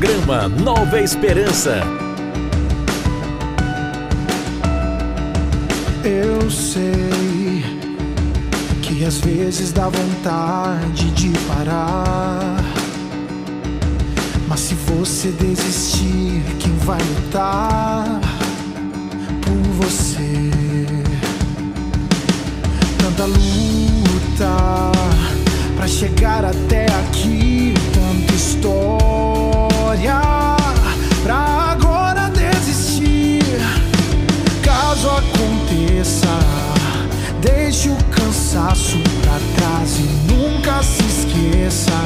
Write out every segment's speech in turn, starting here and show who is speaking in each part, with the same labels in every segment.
Speaker 1: Programa Nova Esperança.
Speaker 2: Eu sei que às vezes dá vontade de parar. Mas se você desistir, quem vai lutar por você? Tanta luta para chegar até aqui, tanta história história pra agora desistir. Caso aconteça, deixe o cansaço pra trás e nunca se esqueça.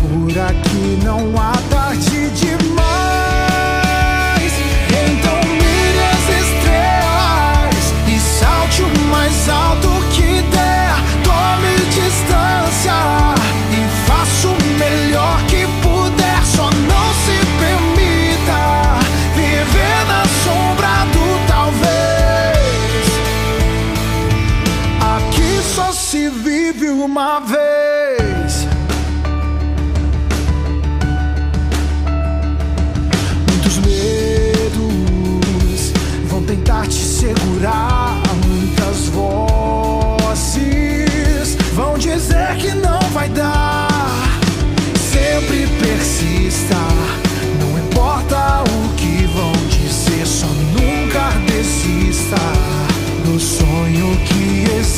Speaker 2: Por aqui não há tarde demais. Então mire as estrelas e salte o mais alto que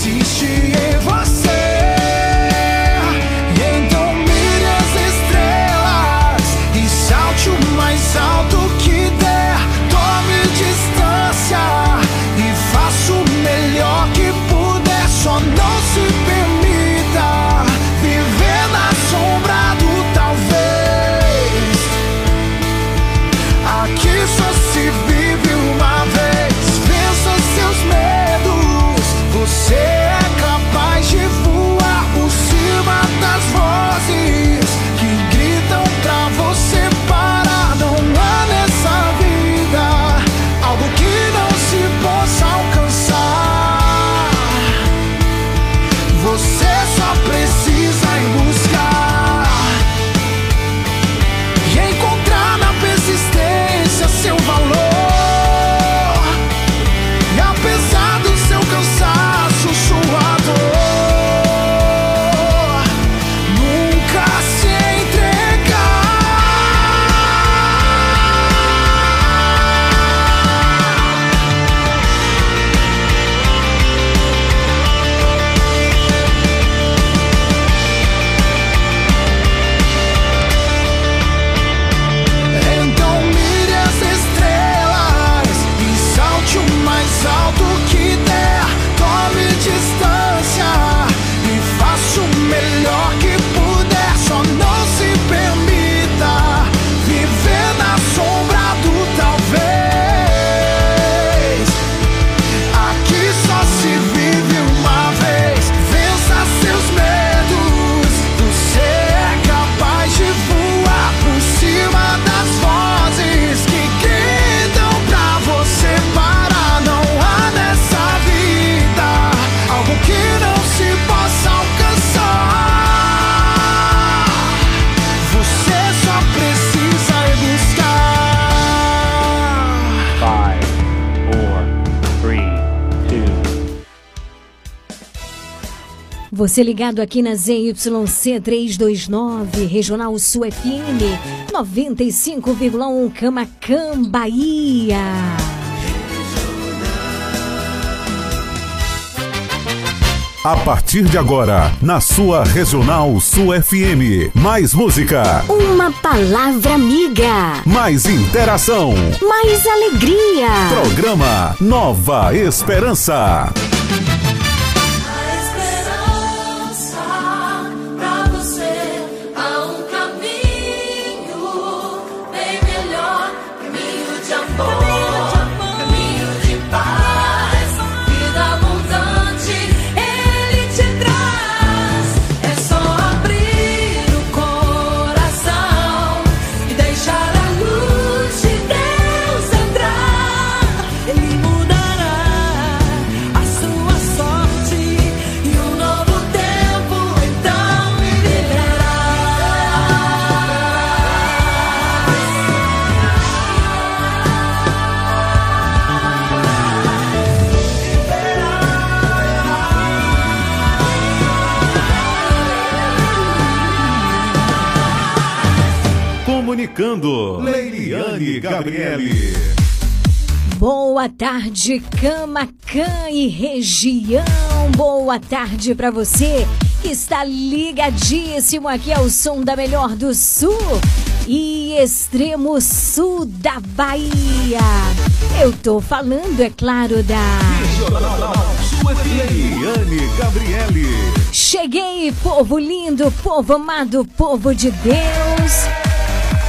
Speaker 2: 继续 Você
Speaker 3: ligado aqui na ZYC 329, Regional Sul FM, 95,1 Camacan, Bahia.
Speaker 4: A partir de agora, na sua Regional Sul FM, mais música.
Speaker 5: Uma palavra amiga.
Speaker 4: Mais interação.
Speaker 5: Mais alegria.
Speaker 4: Programa Nova Esperança. Comunicando. Leiliane Gabriele.
Speaker 6: Boa tarde, Camacan e região. Boa tarde para você que está ligadíssimo aqui ao som da melhor do sul e extremo sul da Bahia. Eu tô falando, é claro, da
Speaker 4: Leiliane Gabriele.
Speaker 6: Cheguei, povo lindo, povo amado, povo de Deus.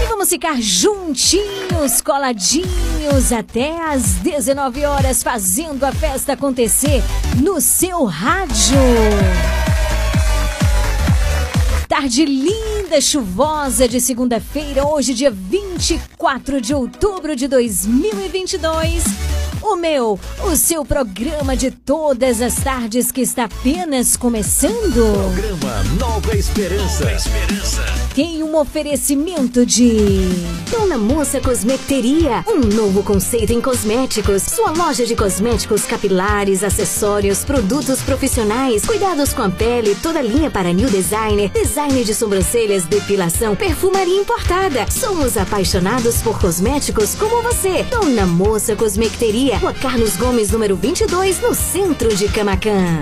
Speaker 6: Vamos ficar juntinhos, coladinhos, até às 19 horas, fazendo a festa acontecer no seu rádio. Tarde linda, chuvosa de segunda-feira, hoje, dia 24 de outubro de 2022. O meu, o seu programa de todas as tardes que está apenas começando.
Speaker 1: Programa Nova Esperança.
Speaker 6: Tem um oferecimento de.
Speaker 3: Dona Moça Cosmeteria, um novo conceito em cosméticos. Sua loja de cosméticos capilares, acessórios, produtos profissionais, cuidados com a pele, toda linha para new designer, design de sobrancelhas, depilação, perfumaria importada. Somos apaixonados por cosméticos como você. Dona Moça Cosmeteria, Rua Carlos Gomes, número 22, no centro de Camacan.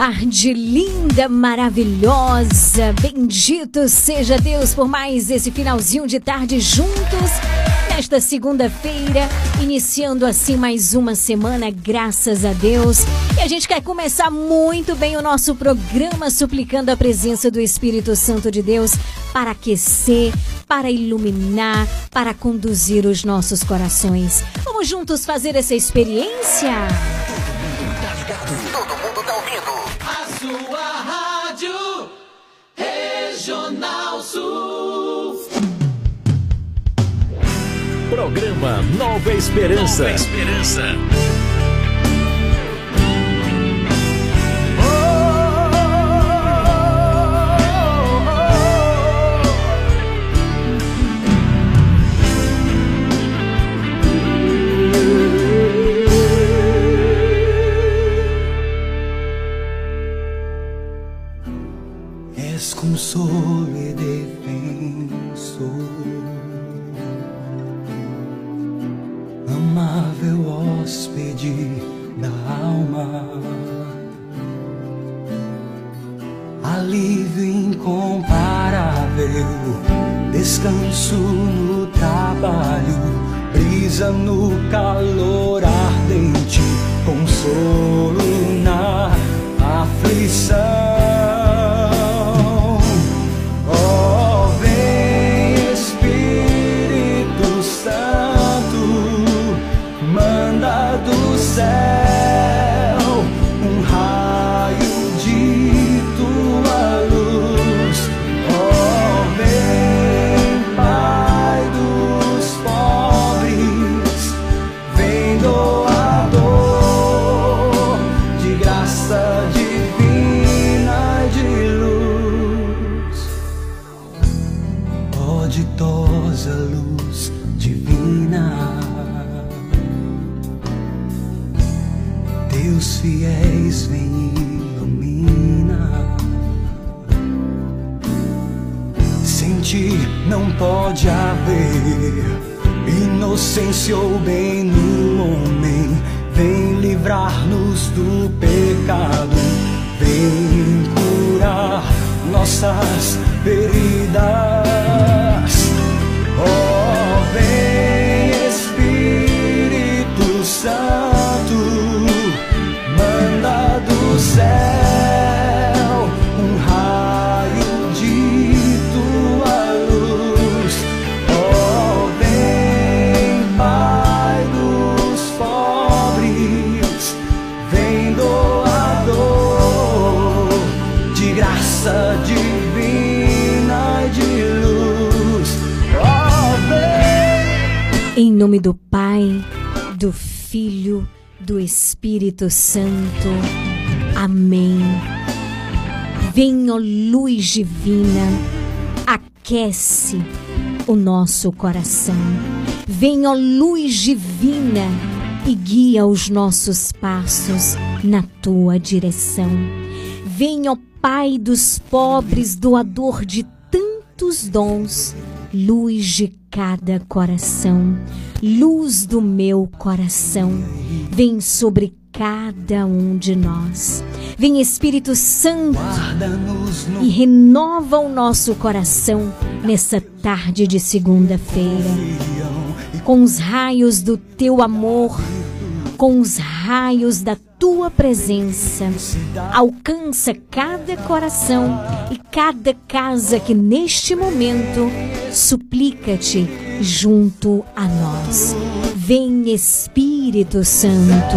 Speaker 6: Tarde linda, maravilhosa. Bendito seja Deus por mais esse finalzinho de tarde juntos. Nesta segunda-feira, iniciando assim mais uma semana, graças a Deus. E a gente quer começar muito bem o nosso programa, suplicando a presença do Espírito Santo de Deus para aquecer, para iluminar, para conduzir os nossos corações. Vamos juntos fazer essa experiência?
Speaker 1: Programa Nova Esperança. Nova Esperança.
Speaker 7: És consolo e defensor, amável hóspede da alma, alívio incomparável, descanso no trabalho, brisa no calor ardente, consolo na aflição. Inocência ou bem no homem. Vem livrar-nos do pecado, vem curar nossas feridas.
Speaker 3: Nome do Pai, do Filho, do Espírito Santo. Amém. Ó luz divina, aquece o nosso coração. Ó luz divina, e guia os nossos passos na tua direção. Ó Pai dos pobres, doador de tantos dons, luz de cada coração, luz do meu coração, vem sobre cada um de nós. Vem Espírito Santo e renova o nosso coração nessa tarde de segunda-feira, com os raios do teu amor, com os raios da tua presença. Alcança cada coração e cada casa que neste momento suplica-te junto a nós. Vem Espírito Santo.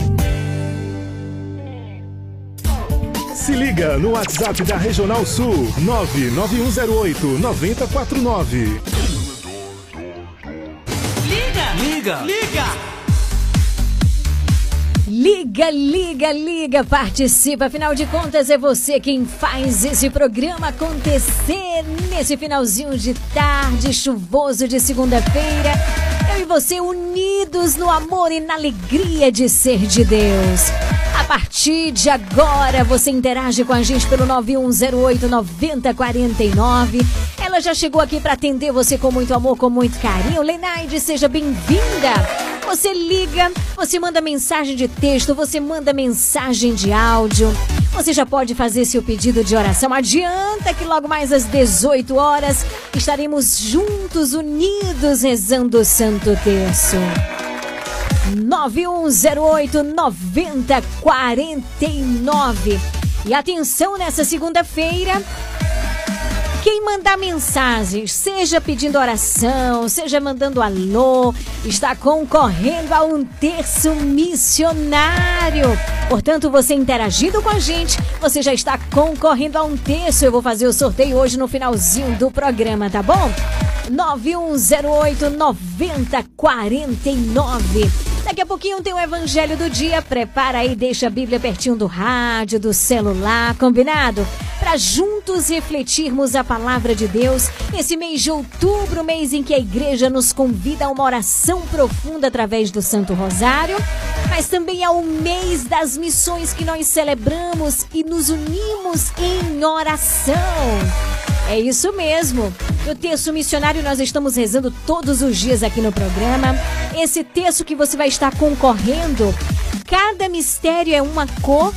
Speaker 8: Se liga no WhatsApp da Regional Sul 99108 9049.
Speaker 3: Liga, liga, liga, participa. Afinal de contas, é você quem faz esse programa acontecer nesse finalzinho de tarde chuvoso de segunda-feira. Eu e você unidos no amor e na alegria de ser de Deus. A partir de agora, você interage com a gente pelo 9108 9049. Ela já chegou aqui para atender você com muito amor, com muito carinho. Lenaide, seja bem-vinda. Você liga, você manda mensagem de texto, você manda mensagem de áudio. Você já pode fazer seu pedido de oração. Adianta que logo mais às 18 horas estaremos juntos, unidos, rezando o Santo Terço. 9108 9049. E atenção nessa segunda-feira. Mandar mensagens, seja pedindo oração, seja mandando alô, está concorrendo a um terço missionário. Portanto, você interagindo com a gente, você já está concorrendo a um terço. Eu vou fazer o sorteio hoje no finalzinho do programa, tá bom? 9108 9049. Daqui a pouquinho tem o Evangelho do Dia. Prepara aí, deixa a Bíblia pertinho do rádio, do celular, combinado? Para juntos refletirmos a palavra de Deus nesse mês de outubro, mês em que a igreja nos convida a uma oração profunda através do Santo Rosário, mas também é o mês das missões que nós celebramos e nos unimos em oração. É isso mesmo. No texto missionário nós estamos rezando todos os dias aqui no programa. Esse texto que você vai estar concorrendo, cada mistério é uma cor.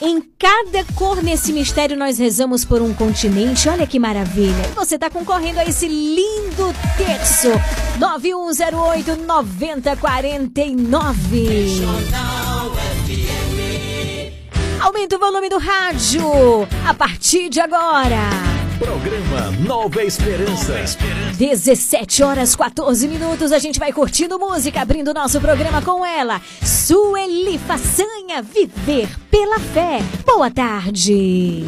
Speaker 3: Em cada cor nesse mistério nós rezamos por um continente. Olha que maravilha. E você está concorrendo a esse lindo texto. 9108 9049. Aumenta o volume do rádio a partir de agora.
Speaker 1: Programa Nova Esperança.
Speaker 5: 17 horas 14 minutos, a gente vai curtindo música, abrindo nosso programa com ela. Sueli Façanha, Viver pela Fé. Boa tarde.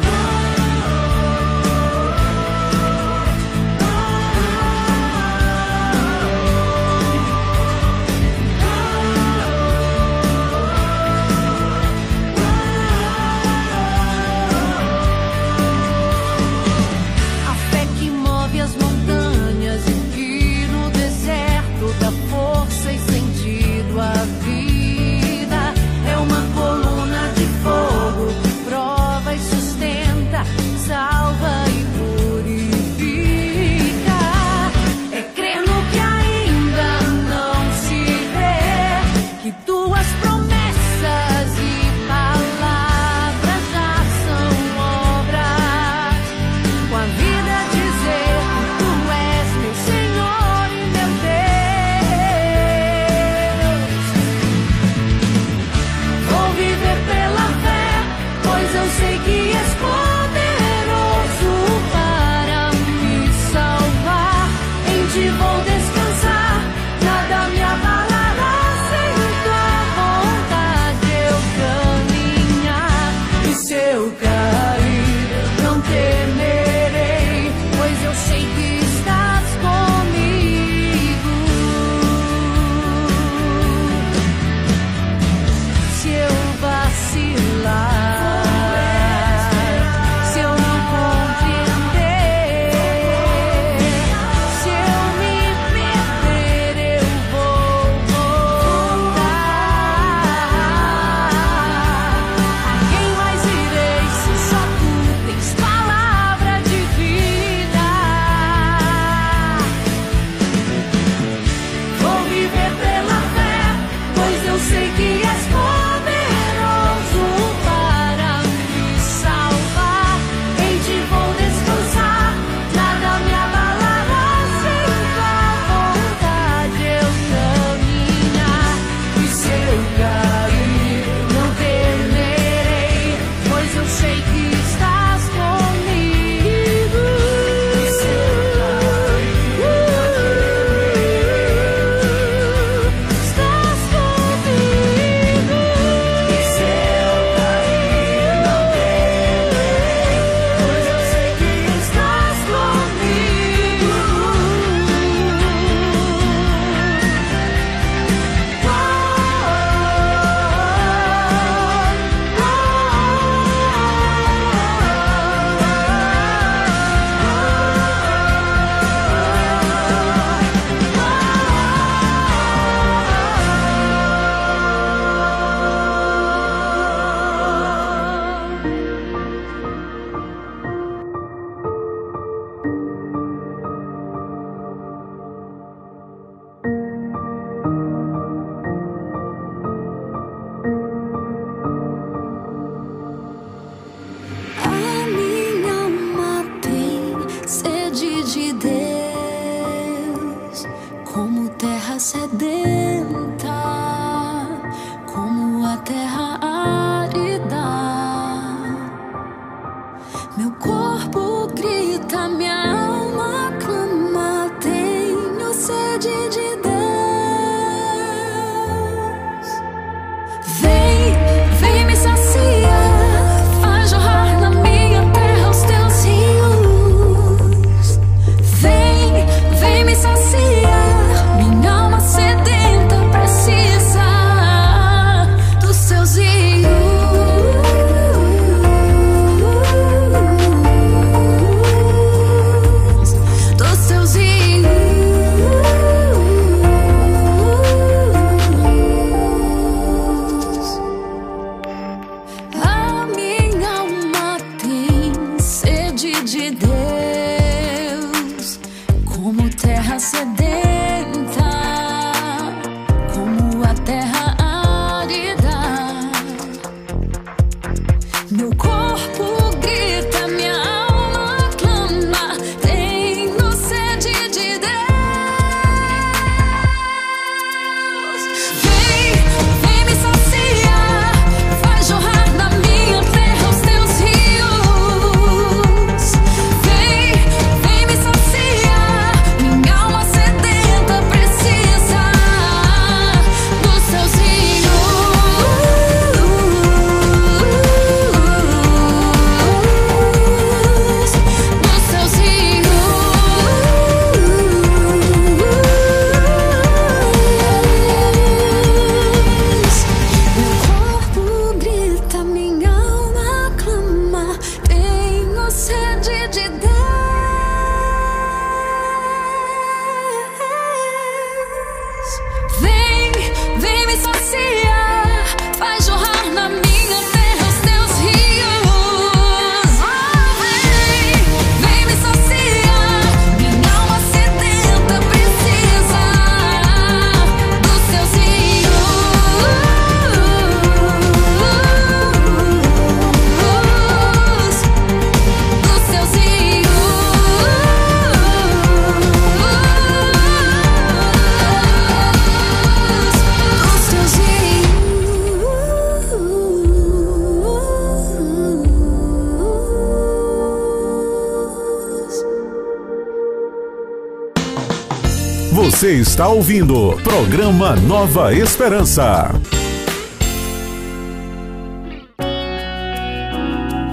Speaker 4: Você está ouvindo programa Nova Esperança.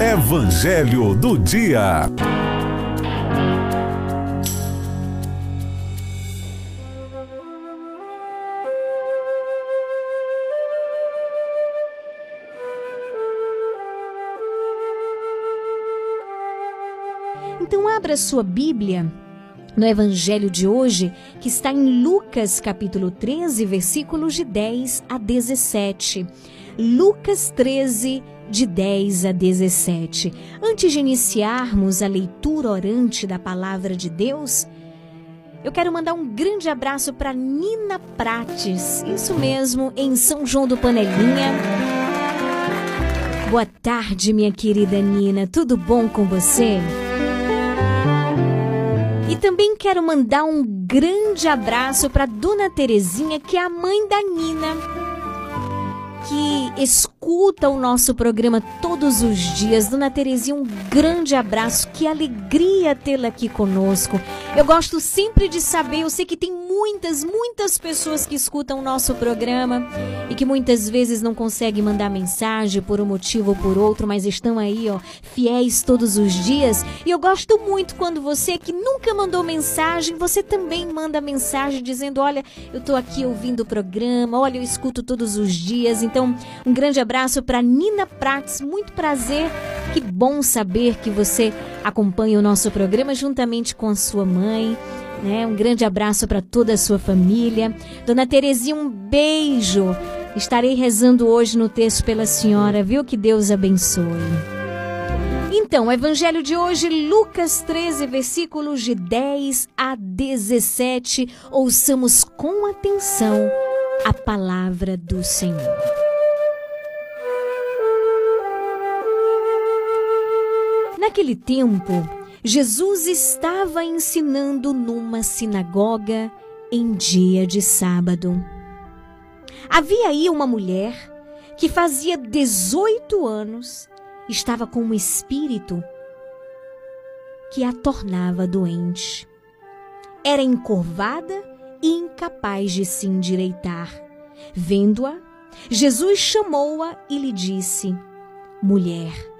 Speaker 4: Evangelho do Dia.
Speaker 3: Então abra sua Bíblia no Evangelho de hoje, que está em Lucas capítulo 13, versículos de 10 a 17. Lucas 13, de 10 a 17. Antes de iniciarmos a leitura orante da palavra de Deus, eu quero mandar um grande abraço para Nina Prates, isso mesmo, em São João do Panelinha. Boa tarde, minha querida Nina, tudo bom com você? E também quero mandar um grande abraço para Dona Terezinha, que é a mãe da Nina, que escuta o nosso programa todos os dias. Dona Terezinha, um grande abraço, que alegria tê-la aqui conosco. Eu gosto sempre de saber, eu sei que tem muitas, muitas pessoas que escutam o nosso programa e que muitas vezes não conseguem mandar mensagem por um motivo ou por outro, mas estão aí, ó, fiéis todos os dias. E eu gosto muito quando você que nunca mandou mensagem, você também manda mensagem dizendo: "Olha, eu tô aqui ouvindo o programa, olha, eu escuto todos os dias". Então, um grande abraço para Nina Prates, muito prazer. Que bom saber que você acompanha o nosso programa juntamente com a sua mãe. Né? Um grande abraço para toda a sua família. Dona Terezinha, um beijo. Estarei rezando hoje no texto pela senhora, viu? Que Deus abençoe. Então, o evangelho de hoje, Lucas 13, versículos de 10 a 17. Ouçamos com atenção a palavra do Senhor. Naquele tempo, Jesus estava ensinando numa sinagoga em dia de sábado. Havia aí uma mulher que fazia 18 anos estava com um espírito que a tornava doente. Era encurvada e incapaz de se endireitar. Vendo-a, Jesus chamou-a e lhe disse: Mulher,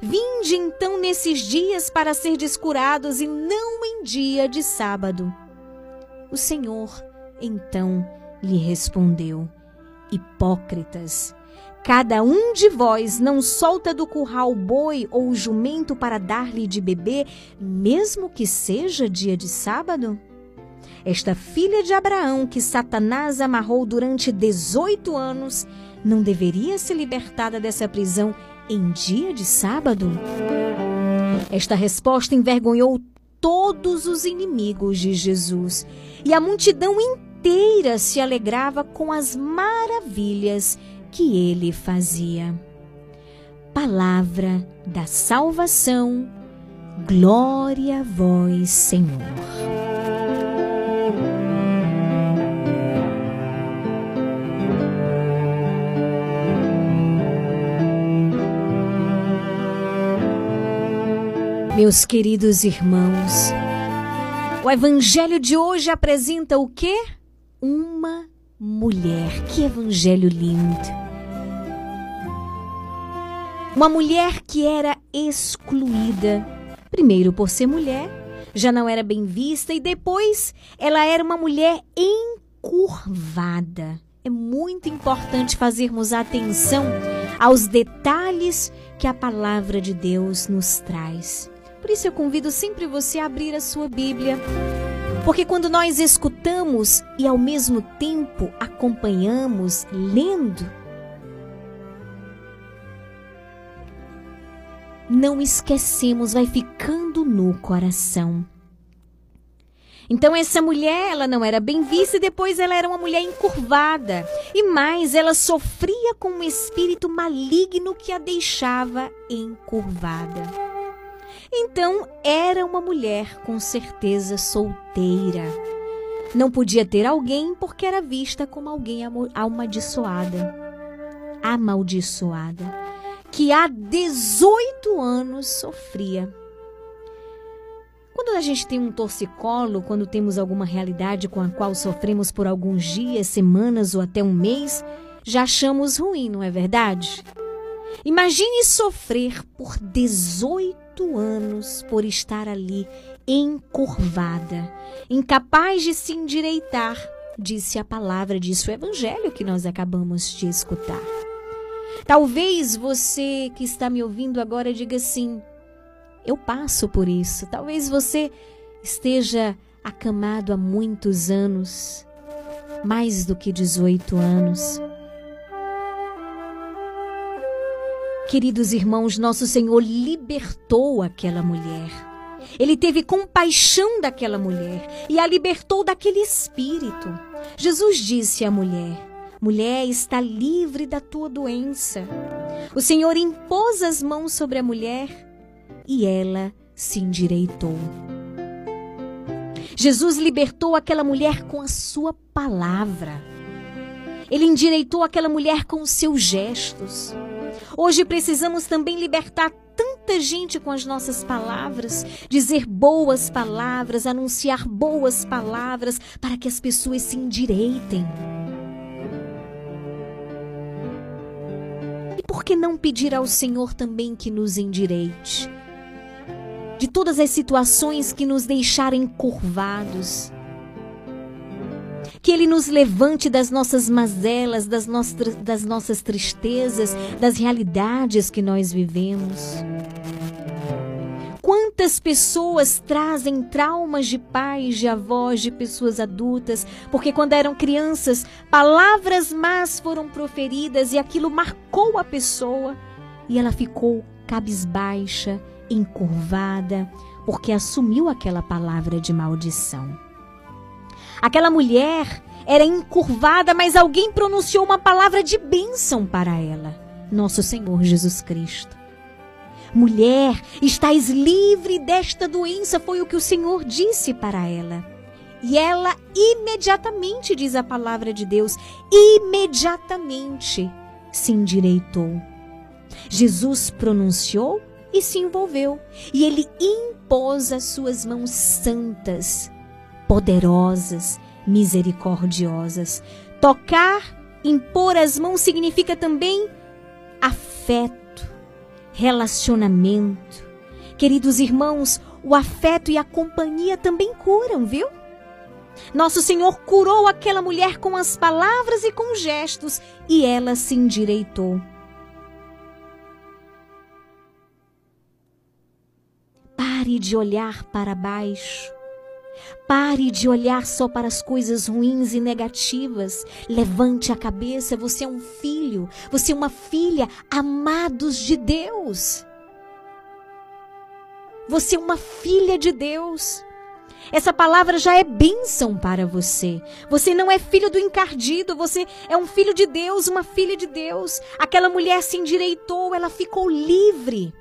Speaker 3: Vinde então nesses dias para ser descurados e não em dia de sábado. O Senhor então lhe respondeu: Hipócritas, cada um de vós não solta do curral boi ou jumento para dar-lhe de beber, mesmo que seja dia de sábado? Esta filha de Abraão que Satanás amarrou durante 18 anos não deveria ser libertada dessa prisão em dia de sábado? Esta resposta envergonhou todos os inimigos de Jesus e a multidão inteira se alegrava com as maravilhas que ele fazia. Palavra da salvação, glória a vós, Senhor. Meus queridos irmãos, o evangelho de hoje apresenta o quê? Uma mulher. Que evangelho lindo! Uma mulher que era excluída, primeiro por ser mulher, já não era bem vista e depois ela era uma mulher encurvada. É muito importante fazermos atenção aos detalhes que a palavra de Deus nos traz. Por isso eu convido sempre você a abrir a sua Bíblia. Porque quando nós escutamos e ao mesmo tempo acompanhamos lendo, não esquecemos, vai ficando no coração. Então essa mulher, ela não era bem vista e depois ela era uma mulher encurvada. E mais, ela sofria com um espírito maligno que a deixava encurvada. Então era uma mulher com certeza solteira. Não podia ter alguém porque era vista como alguém amaldiçoada. Amaldiçoada. Que há 18 anos sofria quando a gente tem um torcicolo, quando temos alguma realidade com a qual sofremos por alguns dias, semanas ou até um mês, já achamos ruim, não é verdade? Imagine sofrer por 18 anos por estar ali encurvada, incapaz de se endireitar, disse a palavra, disse o evangelho que nós acabamos de escutar. Talvez você que está me ouvindo agora diga assim: eu passo por isso. Talvez você esteja acamado há muitos anos, mais do que 18 anos. Queridos irmãos, nosso Senhor libertou aquela mulher. Ele teve compaixão daquela mulher e a libertou daquele espírito. Jesus disse à mulher: Mulher, está livre da tua doença. O Senhor impôs as mãos sobre a mulher e ela se endireitou. Jesus libertou aquela mulher com a sua palavra. Ele endireitou aquela mulher com os seus gestos. Hoje precisamos também libertar tanta gente com as nossas palavras, dizer boas palavras, anunciar boas palavras para que as pessoas se endireitem. E por que não pedir ao Senhor também que nos endireite? de todas as situações que nos deixaram encurvados. Que Ele nos levante das nossas mazelas, das, nossas, das nossas tristezas, das realidades que nós vivemos. Quantas pessoas trazem traumas de pais, de avós, de pessoas adultas, porque quando eram crianças, palavras más foram proferidas e aquilo marcou a pessoa e ela ficou cabisbaixa, encurvada, porque assumiu aquela palavra de maldição. Aquela mulher era encurvada, mas alguém pronunciou uma palavra de bênção para ela, nosso Senhor Jesus Cristo. Mulher, estás livre desta doença, foi o que o Senhor disse para ela. E ela imediatamente, diz a palavra de Deus, imediatamente se endireitou. Jesus pronunciou e se envolveu. E ele impôs as suas mãos santas, poderosas, misericordiosas. Tocar, impor as mãos significa também afeto, relacionamento. Queridos irmãos, o afeto e a companhia também curam, viu? Nosso Senhor curou aquela mulher com as palavras e com gestos, e ela se endireitou. Pare de olhar para baixo. Pare de olhar só para as coisas ruins e negativas. Levante a cabeça. Você é um filho, você é uma filha amados de Deus. Você é uma filha de Deus. Essa palavra já é bênção para você. Você não é filho do encardido, você é um filho de Deus, uma filha de Deus. Aquela mulher se endireitou, ela ficou livre.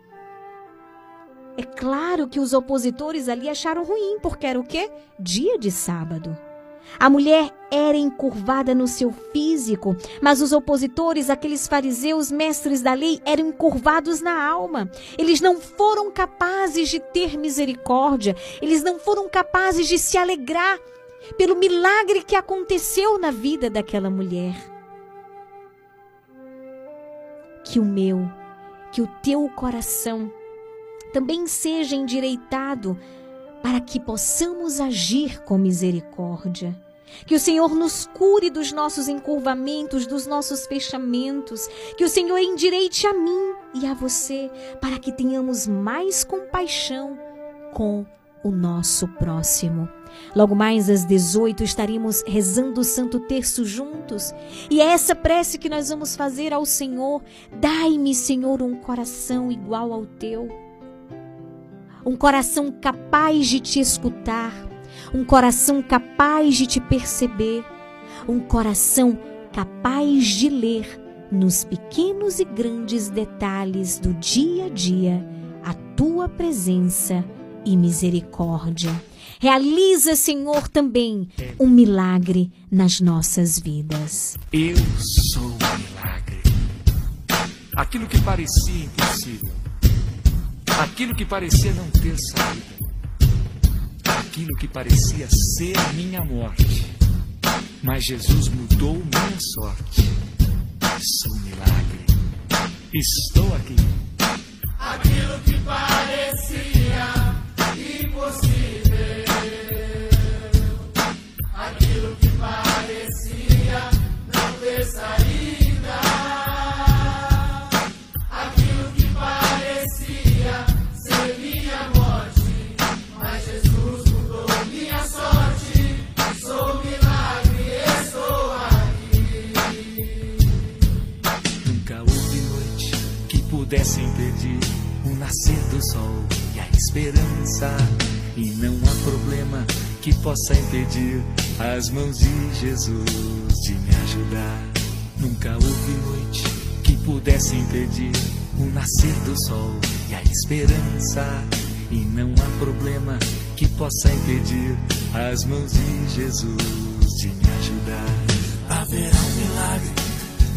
Speaker 3: É claro que os opositores ali acharam ruim, porque era o quê? Dia de sábado. A mulher era encurvada no seu físico, mas os opositores, aqueles fariseus mestres da lei, eram encurvados na alma. Eles não foram capazes de ter misericórdia, eles não foram capazes de se alegrar pelo milagre que aconteceu na vida daquela mulher. Que o meu, que o teu coração também seja endireitado para que possamos agir com misericórdia. Que o Senhor nos cure dos nossos encurvamentos, dos nossos fechamentos. Que o Senhor endireite a mim e a você, para que tenhamos mais compaixão com o nosso próximo. Logo mais às 18 estaremos rezando o Santo Terço juntos. E é essa prece que nós vamos fazer ao Senhor. Dai-me, Senhor, um coração igual ao teu um coração capaz de te escutar, um coração capaz de te perceber, um coração capaz de ler nos pequenos e grandes detalhes do dia a dia a tua presença e misericórdia. Realiza, Senhor, também um milagre nas nossas vidas.
Speaker 7: Eu sou um milagre. Aquilo que parecia impossível, aquilo que parecia não ter saída, aquilo que parecia ser minha morte, mas Jesus mudou minha sorte. Sou um milagre. Estou aqui.
Speaker 2: Aquilo que parecia
Speaker 7: esperança. E não há problema que possa impedir as mãos de Jesus de me ajudar. Nunca houve noite que pudesse impedir o nascer do sol e a esperança. E não há problema que possa impedir as mãos de Jesus de me ajudar.
Speaker 2: Haverá um milagre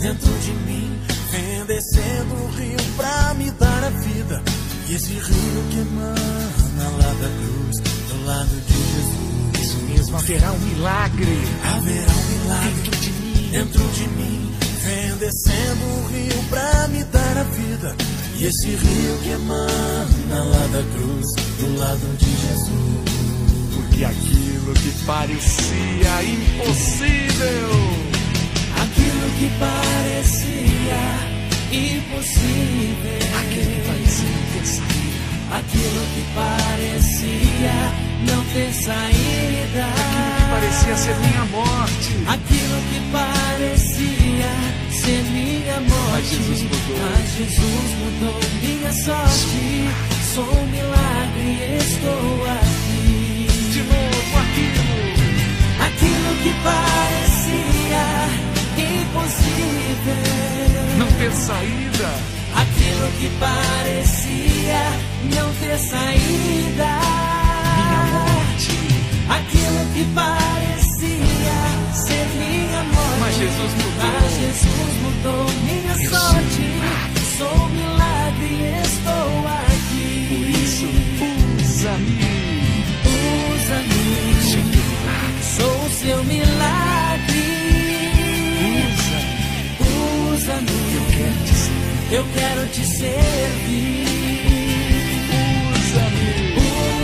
Speaker 2: dentro de mim, vem descendo um rio pra me dar a vida. E esse rio que emana lá da cruz, do lado de Jesus.
Speaker 7: Isso mesmo, haverá um milagre.
Speaker 2: Haverá um milagre
Speaker 7: dentro de mim.
Speaker 2: dentro de mim, vem descendo um rio pra me dar a vida. E esse rio que emana lá da cruz, do lado de Jesus.
Speaker 7: Porque aquilo que parecia impossível,
Speaker 2: Aquilo que parecia impossível.
Speaker 7: aquilo que
Speaker 2: Aquilo que parecia não ter saída.
Speaker 7: aquilo que parecia ser minha morte,
Speaker 2: Aquilo que parecia ser minha morte.
Speaker 7: Mas Jesus mudou.
Speaker 2: Mas Jesus mudou minha sorte. Sou um milagre, estou aqui.
Speaker 7: de novo aquilo,
Speaker 2: Aquilo que parecia impossível.
Speaker 7: não ter saída,
Speaker 2: Aquilo que parecia não ter saída.
Speaker 7: minha morte.
Speaker 2: Aquilo que parecia ser minha morte.
Speaker 7: Mas Jesus mudou.
Speaker 2: Mas Jesus mudou minha
Speaker 7: Eu sou
Speaker 2: sorte.
Speaker 7: milagre.
Speaker 2: Sou um milagre, estou aqui.
Speaker 7: Por isso, usa-me.
Speaker 2: Usa-me.
Speaker 7: Sou
Speaker 2: o seu milagre.
Speaker 7: Eu quero te servir. usa-me.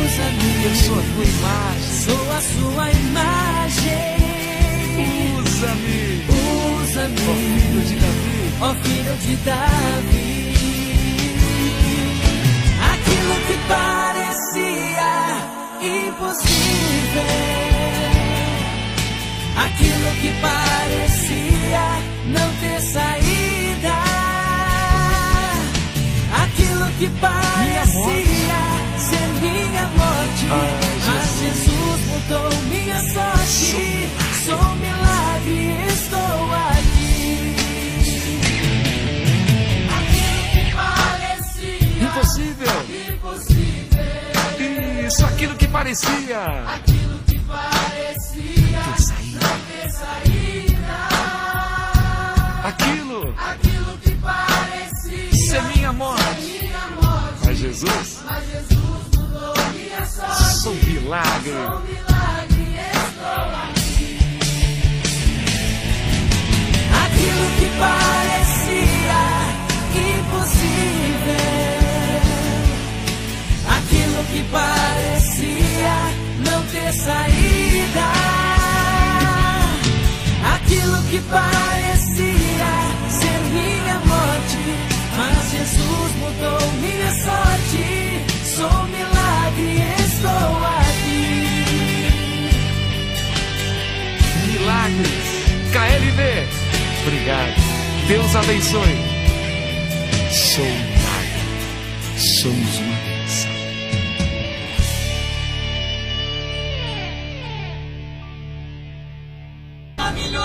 Speaker 2: Usa-me.
Speaker 7: Eu sou a tua imagem,
Speaker 2: Sou a sua imagem.
Speaker 7: usa-me.
Speaker 2: Usa-me.
Speaker 7: Ó filho de Davi,
Speaker 2: ó filho de Davi. Aquilo que parecia impossível, aquilo que parecia não que parecia ser minha morte, mas Jesus mudou minha sorte. Sou um milagre, estou aqui.
Speaker 7: impossível. Isso, aquilo que parecia.
Speaker 2: Aquilo que parecia
Speaker 7: Não ter saída. Aquilo
Speaker 2: Aquilo que parecia
Speaker 7: ser minha morte.
Speaker 2: minha morte.
Speaker 7: Mas Jesus,
Speaker 2: Mas Jesus mudou minha sorte.
Speaker 7: sou milagre.
Speaker 2: Sou milagre, estou aqui. Aquilo que parecia impossível. Aquilo que parecia não ter saída. Aquilo que parecia ser. Mas Jesus mudou minha sorte. Sou um milagre, estou aqui.
Speaker 7: Milagres. KLB. Obrigado. Deus abençoe. Sou milagre. Somos uma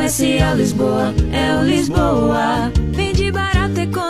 Speaker 9: Comercial Lisboa, é o Lisboa. Vende barato, numa boa.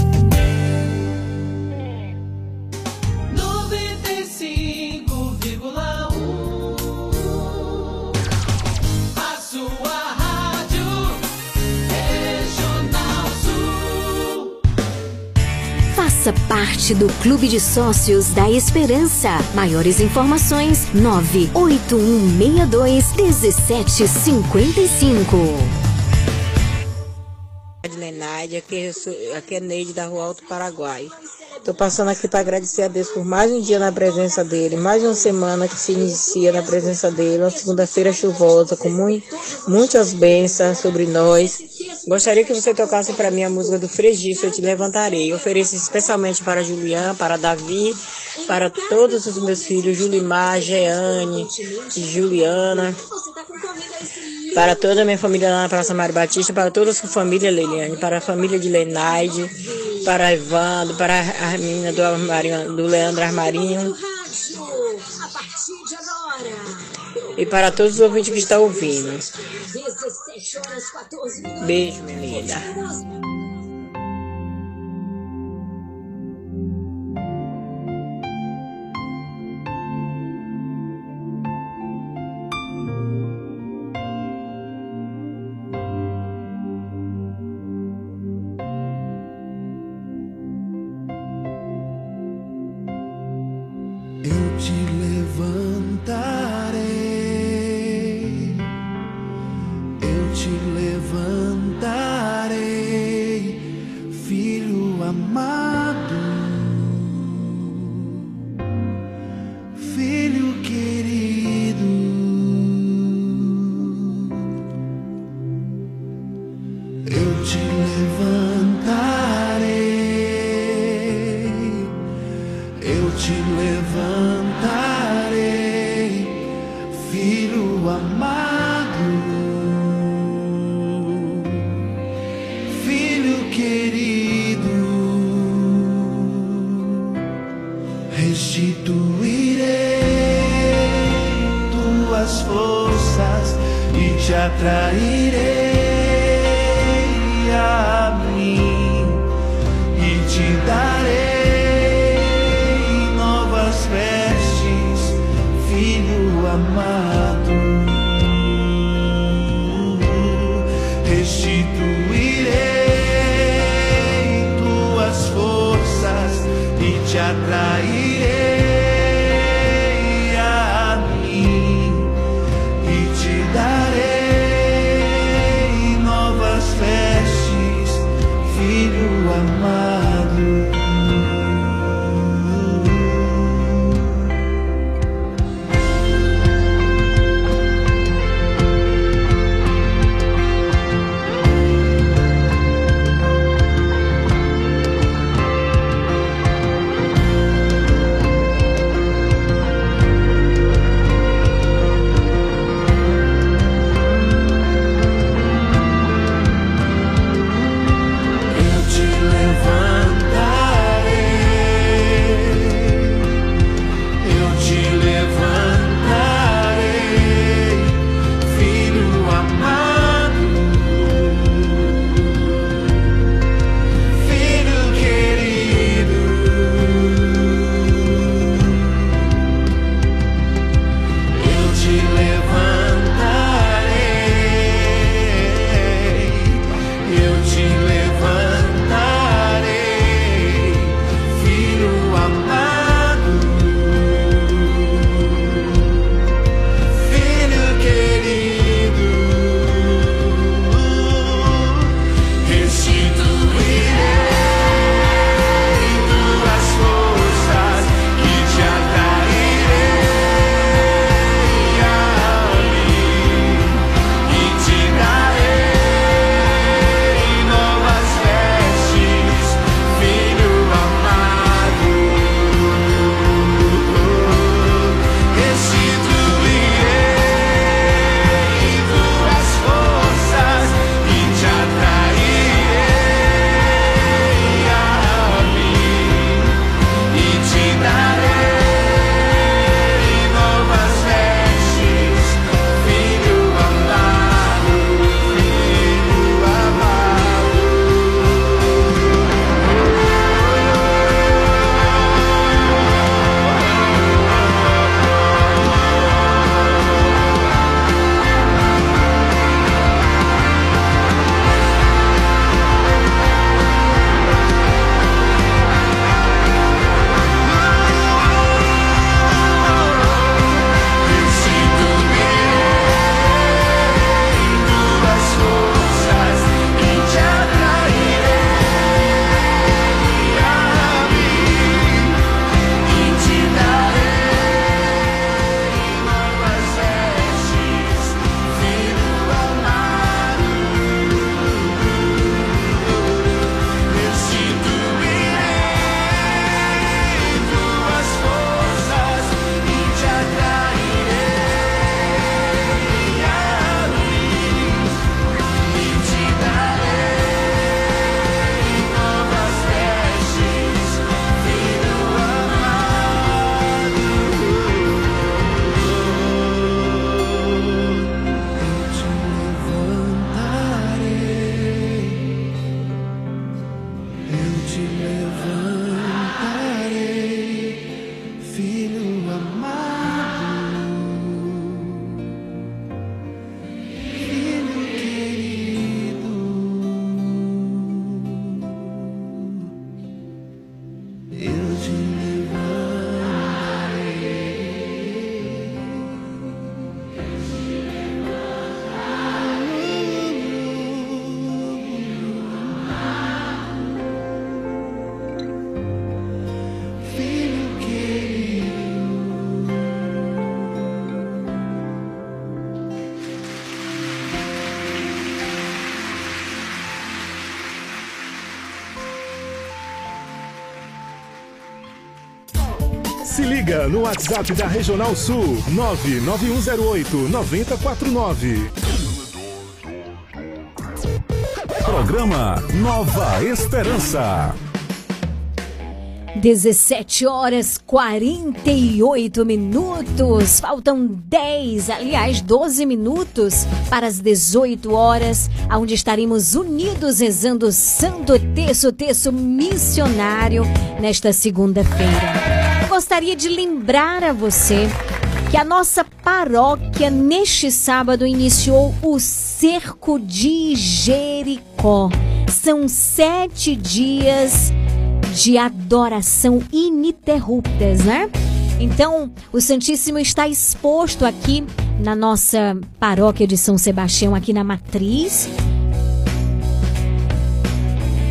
Speaker 3: Faça parte do Clube de Sócios da Esperança. Maiores informações: 98162 1755.
Speaker 10: Lenaide, aqui, eu sou- aqui é Neide da Rua Alto Paraguai. Estou passando aqui para agradecer a Deus por mais um dia na presença dele, mais uma semana que se inicia na presença dele, uma segunda-feira chuvosa, com mui- muitas bênçãos sobre nós. Gostaria que você tocasse para mim a música do Fregiço, Eu Te Levantarei. Eu ofereço especialmente para Julian, para Davi, para todos os meus filhos, Julimar, Jeane, Juliana, para toda a minha família lá na Praça Mário Batista, para toda a sua família, Leiliane, para a família de Lenaide, para Evandro, para a menina do, do Leandro Armarinho e para todos os ouvintes que estão ouvindo. Beijo, minha linda.
Speaker 8: Se liga no WhatsApp da Regional Sul 99108 9049.
Speaker 4: Programa Nova Esperança.
Speaker 3: 17 horas 48 minutos. Faltam 10, aliás, 12 minutos para as 18 horas, onde estaremos unidos rezando o Santo Terço, Terço Missionário, nesta segunda-feira. Gostaria de lembrar a você que a nossa paróquia neste sábado iniciou o Cerco de Jericó. São sete dias de adoração ininterruptas, né? Então, o Santíssimo está exposto aqui na nossa paróquia de São Sebastião, aqui na Matriz,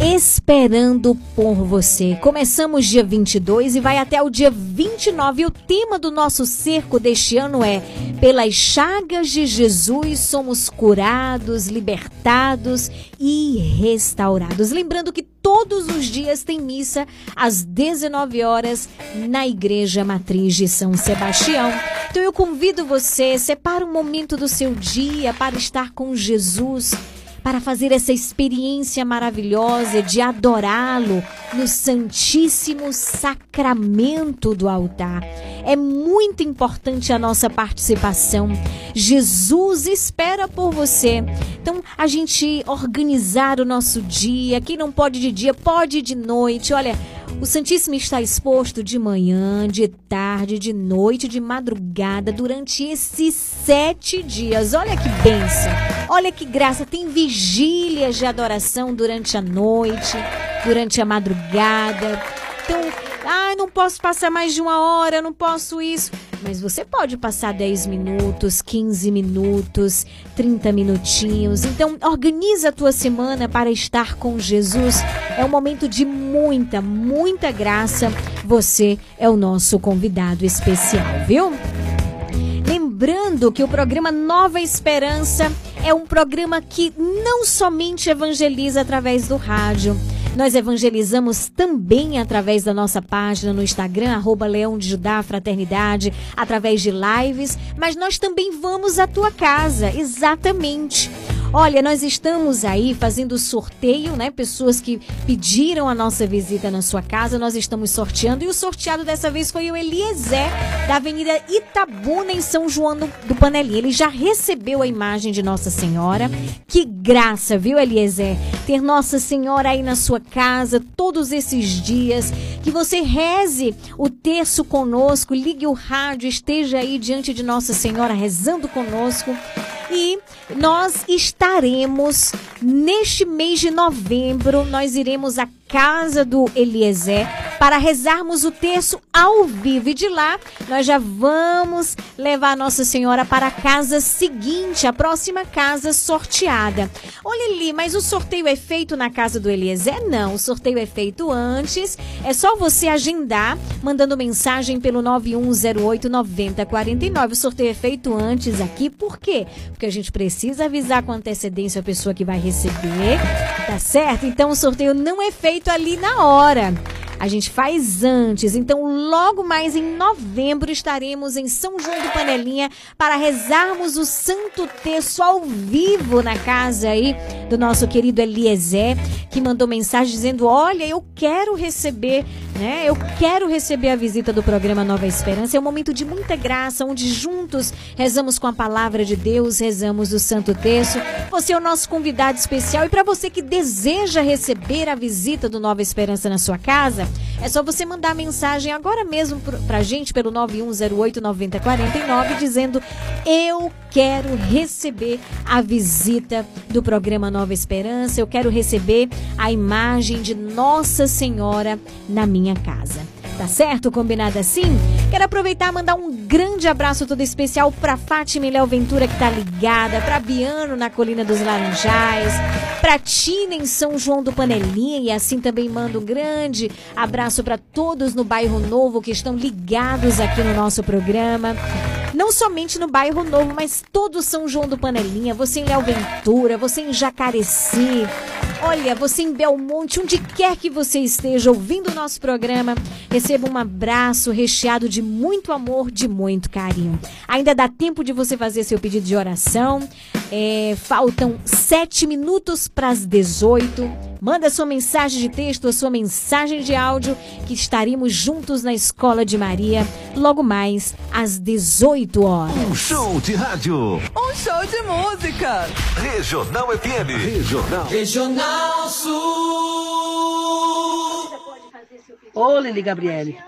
Speaker 3: esperando por você. Começamos dia 22 e vai até o dia 29. E o tema do nosso cerco deste ano é: Pelas chagas de Jesus somos curados, libertados e restaurados. Lembrando que todos os dias tem missa às 19 horas na Igreja Matriz de São Sebastião. Então eu convido você, separa um momento do seu dia para estar com Jesus para fazer essa experiência maravilhosa de adorá-lo no Santíssimo Sacramento do altar. É muito importante a nossa participação. Jesus espera por você. Então, a gente organizar o nosso dia. Quem não pode de dia, pode de noite. Olha, o Santíssimo está exposto de manhã, de tarde, de noite, de madrugada, durante esses sete dias. Olha que bênção, olha que graça. Tem vigílias de adoração durante a noite, durante a madrugada. Então, ah, não posso passar mais de uma hora, não posso isso. Mas você pode passar 10 minutos, 15 minutos, 30 minutinhos. Então, organiza a tua semana para estar com Jesus. É um momento de muita, muita graça. Você é o nosso convidado especial, viu? Lembrando que o programa Nova Esperança é um programa que não somente evangeliza através do rádio nós evangelizamos também através da nossa página no Instagram, arroba Leão de Judá Fraternidade, através de lives, mas nós também vamos à tua casa, exatamente. Olha, nós estamos aí fazendo sorteio, né? Pessoas que pediram a nossa visita na sua casa, nós estamos sorteando. E o sorteado dessa vez foi o Eliezer, da Avenida Itabuna, em São João do Panelinha. Ele já recebeu a imagem de Nossa Senhora. Que graça, viu, Eliezer? Ter Nossa Senhora aí na sua casa todos esses dias. Que você reze o terço conosco, ligue o rádio, esteja aí diante de Nossa Senhora rezando conosco. E nós estaremos neste mês de novembro, nós iremos a casa do Eliezer para rezarmos o terço ao vivo. E de lá, nós já vamos levar Nossa Senhora para a casa seguinte, a próxima casa sorteada. Olha ali, mas o sorteio é feito na casa do Eliezer? Não, o sorteio é feito antes. É só você agendar, mandando mensagem pelo 9108 9049. O sorteio é feito antes aqui, por quê? Porque a gente precisa avisar com antecedência a pessoa que vai receber, tá certo? Então o sorteio não é feito feito ali na hora. A gente faz antes. Então, logo mais em novembro estaremos em São João do Panelinha para rezarmos o Santo Terço ao vivo na casa aí do nosso querido Eliezer, que mandou mensagem dizendo: "Olha, eu quero receber, né? Eu quero receber a visita do programa Nova Esperança. É um momento de muita graça, onde juntos rezamos com a palavra de Deus, rezamos o Santo Terço. Você é o nosso convidado especial e para você que deseja receber a visita do Nova Esperança na sua casa, é só você mandar mensagem agora mesmo pra gente pelo 9108 9049 dizendo eu quero receber a visita do programa Nova Esperança, eu quero receber a imagem de Nossa Senhora na minha casa. Tá certo? Combinado assim? Quero aproveitar e mandar um grande abraço todo especial para Fátima e Léo Ventura que tá ligada, para Biano na Colina dos Laranjais, para Tina em São João do Panelinha e assim também mando um grande abraço para todos no bairro Novo que estão ligados aqui no nosso programa. Não somente no bairro Novo, mas todo São João do Panelinha, você em Léo Ventura, você em Jacareci, Olha, você em Belmonte, onde quer que você esteja ouvindo o nosso programa, receba um abraço recheado de muito amor, de muito carinho. Ainda dá tempo de você fazer seu pedido de oração. É, faltam sete minutos para as 18. Manda sua mensagem de texto ou sua mensagem de áudio que estaremos juntos na Escola de Maria logo mais às 18 horas.
Speaker 4: Um show de rádio.
Speaker 11: Um show de música.
Speaker 4: Regional FM. Regional.
Speaker 1: Regional Sul.
Speaker 12: Ô, Lili Gabriele.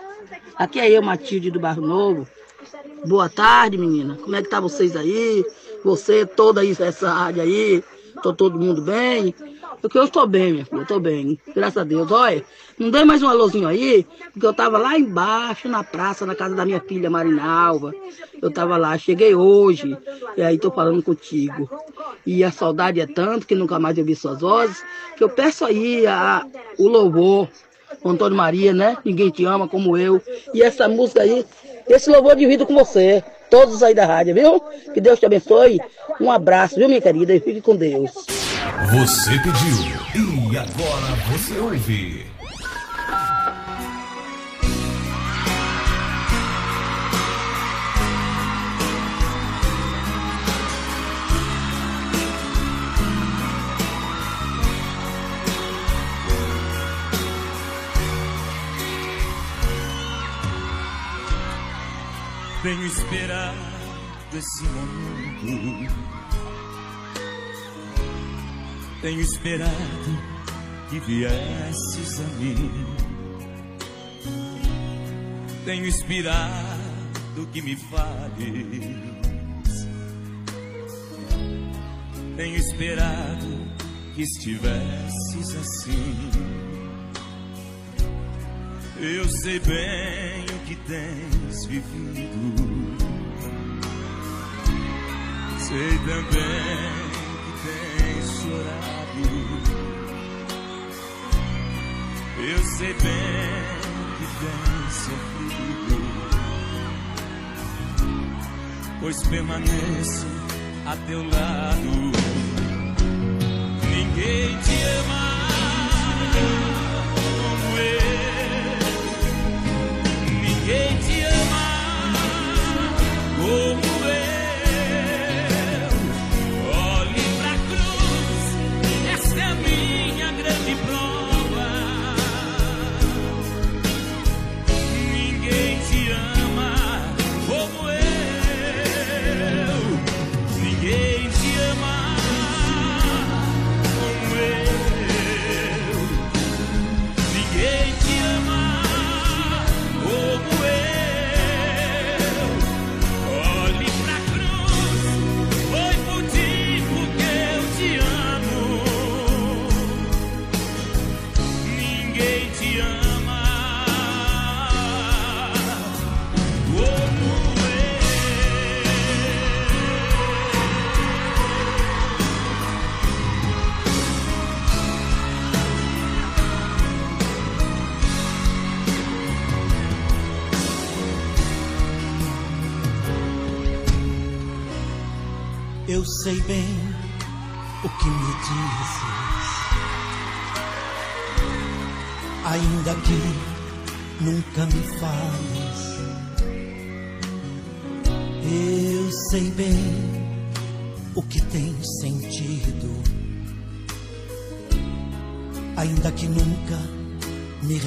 Speaker 12: Aqui é eu, Matilde do Barro Novo. Boa tarde, menina. Como é que tá vocês aí? Você, toda essa área aí. Tô todo mundo bem? Porque eu estou bem, minha filha, eu tô bem. Graças a Deus. Olha, não dê mais um alôzinho aí, porque eu tava lá embaixo, na praça, na casa da minha filha Marinalva. Eu tava lá, cheguei hoje, e aí tô falando contigo. E a saudade é tanto que nunca mais eu vi suas vozes, que eu peço aí a, o louvor. O Antônio Maria, né? Ninguém te ama como eu. E essa música aí, esse louvor divido com você. Todos aí da rádio, viu? Que Deus te abençoe. Um abraço, viu, minha querida? E fique com Deus.
Speaker 4: Você pediu e agora você ouve.
Speaker 7: Tenho esperado esse momento. Tenho esperado que viesses a mim. Tenho esperado que me fales. Tenho esperado que estivesses assim. Eu sei bem o que tens vivido. Sei também que tens chorado. Eu sei bem que tens sofrido. Pois permaneço a teu lado. Ninguém te ama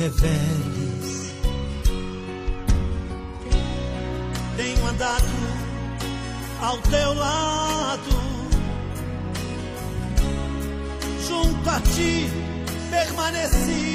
Speaker 10: reveles. Tenho andado ao teu lado, junto a ti permanecido.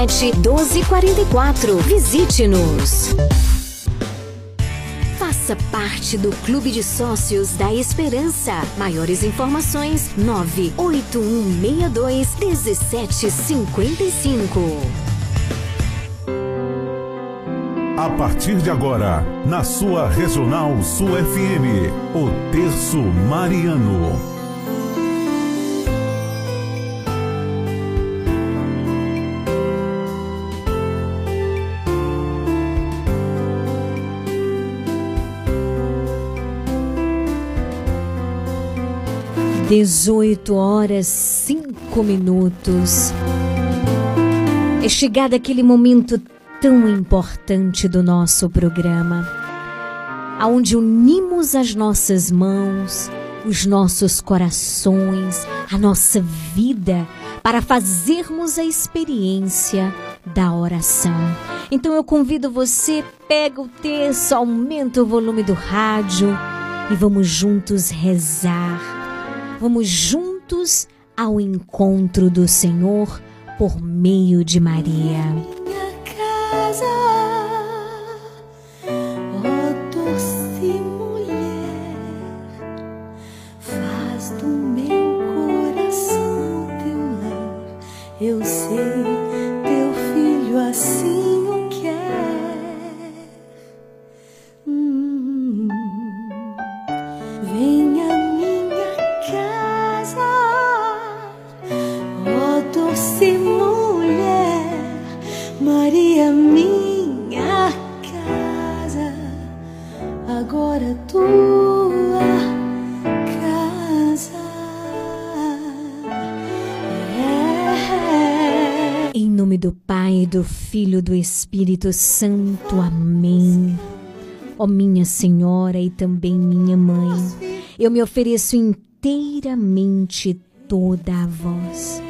Speaker 5: 1244. Visite-nos. Faça parte do Clube de Sócios da Esperança. Maiores informações: 98162 1755.
Speaker 4: A partir de agora, na sua Regional Sul FM, o Terço Mariano.
Speaker 3: Dezoito horas cinco minutos. É chegado aquele momento tão importante do nosso programa, aonde unimos as nossas mãos, os nossos corações, a nossa vida para fazermos a experiência da oração. Então eu convido você, pega o texto, aumenta o volume do rádio e vamos juntos rezar. Vamos juntos ao encontro do Senhor por meio de Maria.
Speaker 13: Minha casa, do
Speaker 3: Pai, do Filho do Espírito Santo. Amém. Ó minha Senhora e também minha Mãe, eu me ofereço inteiramente toda a vós.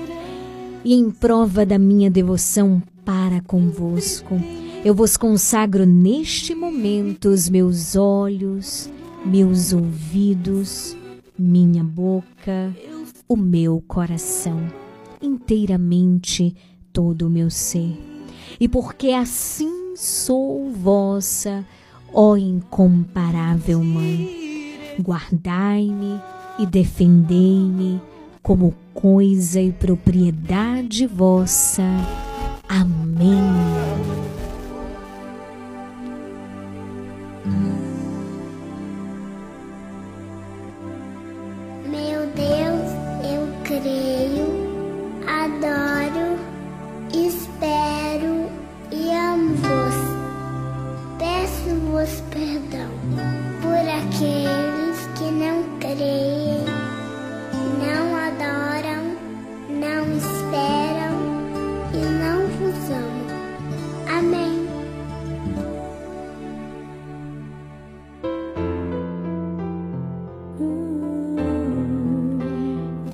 Speaker 3: E em prova da minha devoção para convosco, eu vos consagro neste momento os meus olhos, meus ouvidos, minha boca, o meu coração, inteiramente todo o meu ser. E porque assim sou vossa, ó incomparável Mãe, guardai-me e defendei-me como coisa e propriedade vossa. Amém.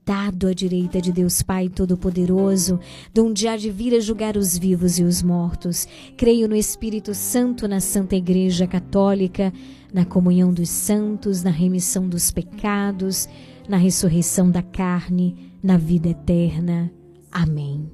Speaker 3: sentado à direita de Deus Pai Todo-Poderoso, donde há de vir a julgar os vivos e os mortos. Creio no Espírito Santo, na Santa Igreja Católica, na comunhão dos santos, na remissão dos pecados, na ressurreição da carne, na vida eterna. Amém.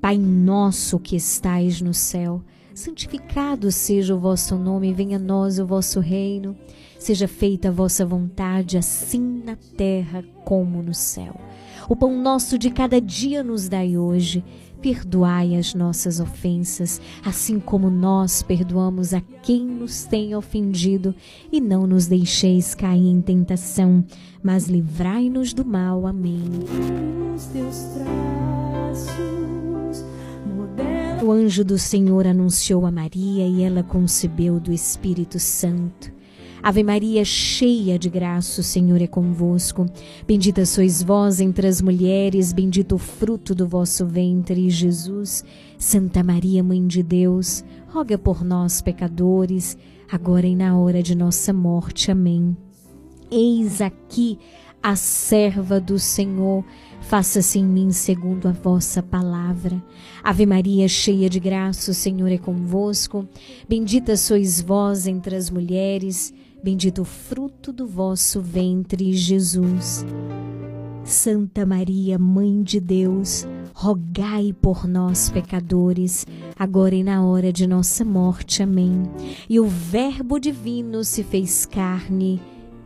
Speaker 3: Pai nosso que estais no céu, santificado seja o vosso nome, venha a nós o vosso reino. Seja feita a vossa vontade, assim na terra como no céu. O pão nosso de cada dia nos dai hoje. Perdoai as nossas ofensas, assim como nós perdoamos a quem nos tem ofendido, e não nos deixeis cair em tentação, mas livrai-nos do mal. Amém. O anjo do Senhor anunciou a Maria e ela concebeu do Espírito Santo. Ave Maria, cheia de graça, o Senhor é convosco. Bendita sois vós entre as mulheres, bendito o fruto do vosso ventre, Jesus. Santa Maria, Mãe de Deus, roga por nós, pecadores, agora e na hora de nossa morte. Amém. Eis aqui a serva do Senhor. Faça-se em mim segundo a vossa palavra. Ave Maria, cheia de graça, o Senhor é convosco. Bendita sois vós entre as mulheres, bendito o fruto do vosso ventre, Jesus. Santa Maria, Mãe de Deus, rogai por nós, pecadores, agora e na hora de nossa morte. Amém. E o Verbo divino se fez carne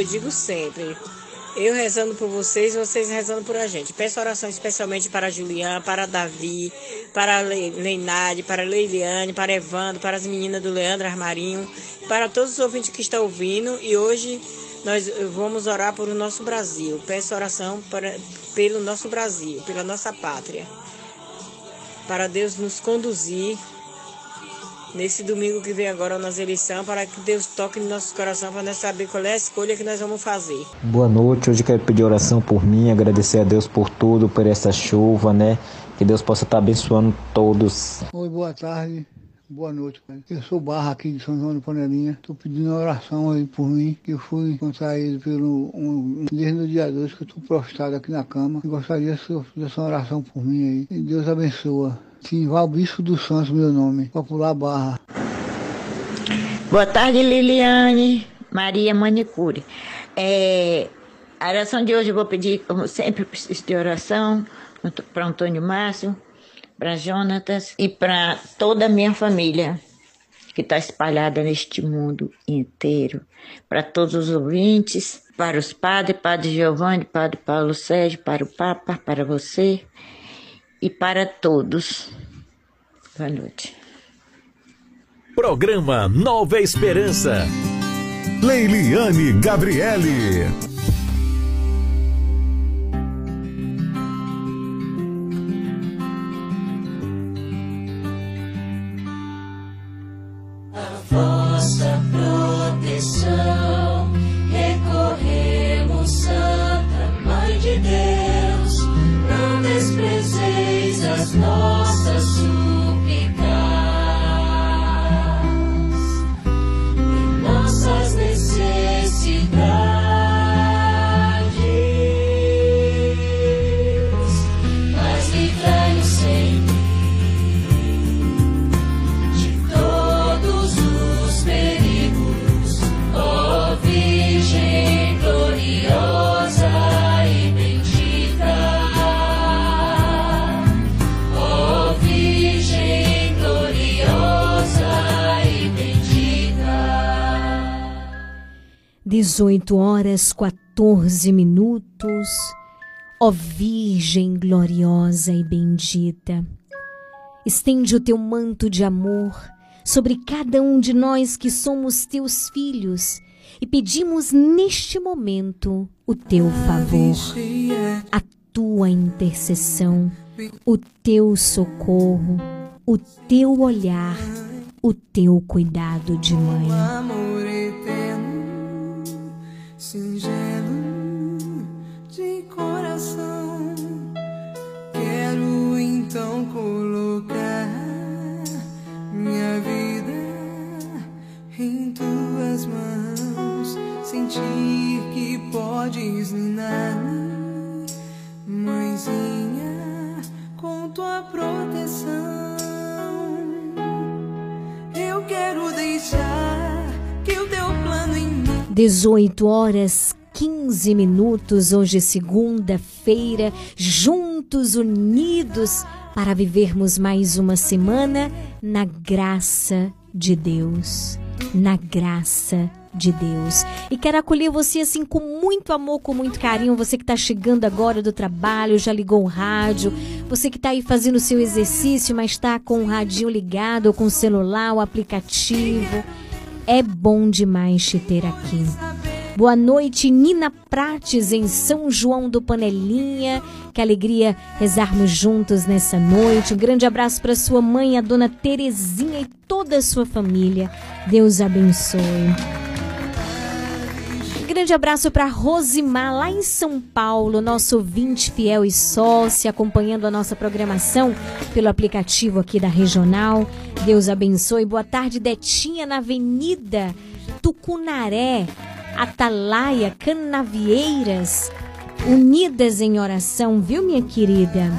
Speaker 14: Eu digo sempre, eu rezando por vocês, vocês rezando por a gente. Peço oração especialmente para Julián, para Davi, para Le- Leinade, para Leiliane, para Evandro, para as meninas do Leandro Armarinho, para todos os ouvintes que estão ouvindo. E hoje nós vamos orar por o nosso Brasil. Peço oração para, pelo nosso Brasil, pela nossa pátria. Para Deus nos conduzir nesse domingo que vem agora nas eleições, para que Deus toque no nosso coração para nós saber qual é a escolha que nós vamos fazer.
Speaker 15: Boa noite, hoje quero pedir oração por mim, agradecer a Deus por tudo, por essa chuva, né? Que Deus possa estar abençoando todos.
Speaker 16: Oi, boa tarde. Boa noite, cara. Eu sou Barra aqui de São João de Panelinha. Tô pedindo uma oração aí por mim, que eu fui contraído pelo um, um- desde o dia 2 que eu tô prostrado aqui na cama. E gostaria que eu fizesse uma oração por mim aí. E Deus abençoa. Simval Bispo dos Santos, meu nome. Popular Barra.
Speaker 17: Boa tarde, Liliane. Maria Manicure. É, a oração de hoje eu vou pedir, como sempre, preciso de oração para Antônio Márcio, para Jonatas e para toda a minha família que está espalhada neste mundo inteiro. Para todos os ouvintes, para os padres, Padre Giovanni, Padre Paulo Sérgio, para o Papa, para você e para todos. Boa noite.
Speaker 4: Programa Nova Esperança. Leiliane Gabriele.
Speaker 18: A vossa proteção
Speaker 13: as
Speaker 3: 18 horas 14 minutos. Ó Virgem gloriosa e bendita, estende o teu manto de amor sobre cada um de nós que somos teus filhos e pedimos neste momento o teu favor, a tua intercessão, o teu socorro, o teu olhar, o teu cuidado de mãe.
Speaker 13: Singelo de coração. Quero então colocar minha vida em tuas mãos, sentir que podes ninar-me, mãezinha, com tua proteção. Eu quero deixar
Speaker 3: 18 horas 15 minutos, hoje é segunda-feira, juntos, unidos, para vivermos mais uma semana na graça de Deus. Na graça de Deus. E quero acolher você assim com muito amor, com muito carinho. Você que está chegando agora do trabalho, já ligou o rádio. Você que está aí fazendo o seu exercício, mas está com o radinho ligado, ou com o celular, o aplicativo. É bom demais te ter aqui. Boa noite, Nina Prates, em São João do Panelinha. Que alegria rezarmos juntos nessa noite. Um grande abraço para sua mãe, a dona Terezinha e toda a sua família. Deus abençoe. Grande abraço para Rosimar, lá em São Paulo, nosso ouvinte fiel e sócia, acompanhando a nossa programação pelo aplicativo aqui da Regional. Deus abençoe. Boa tarde, Detinha, na Avenida Tucunaré, Atalaia, Canavieiras, unidas em oração, viu, minha querida?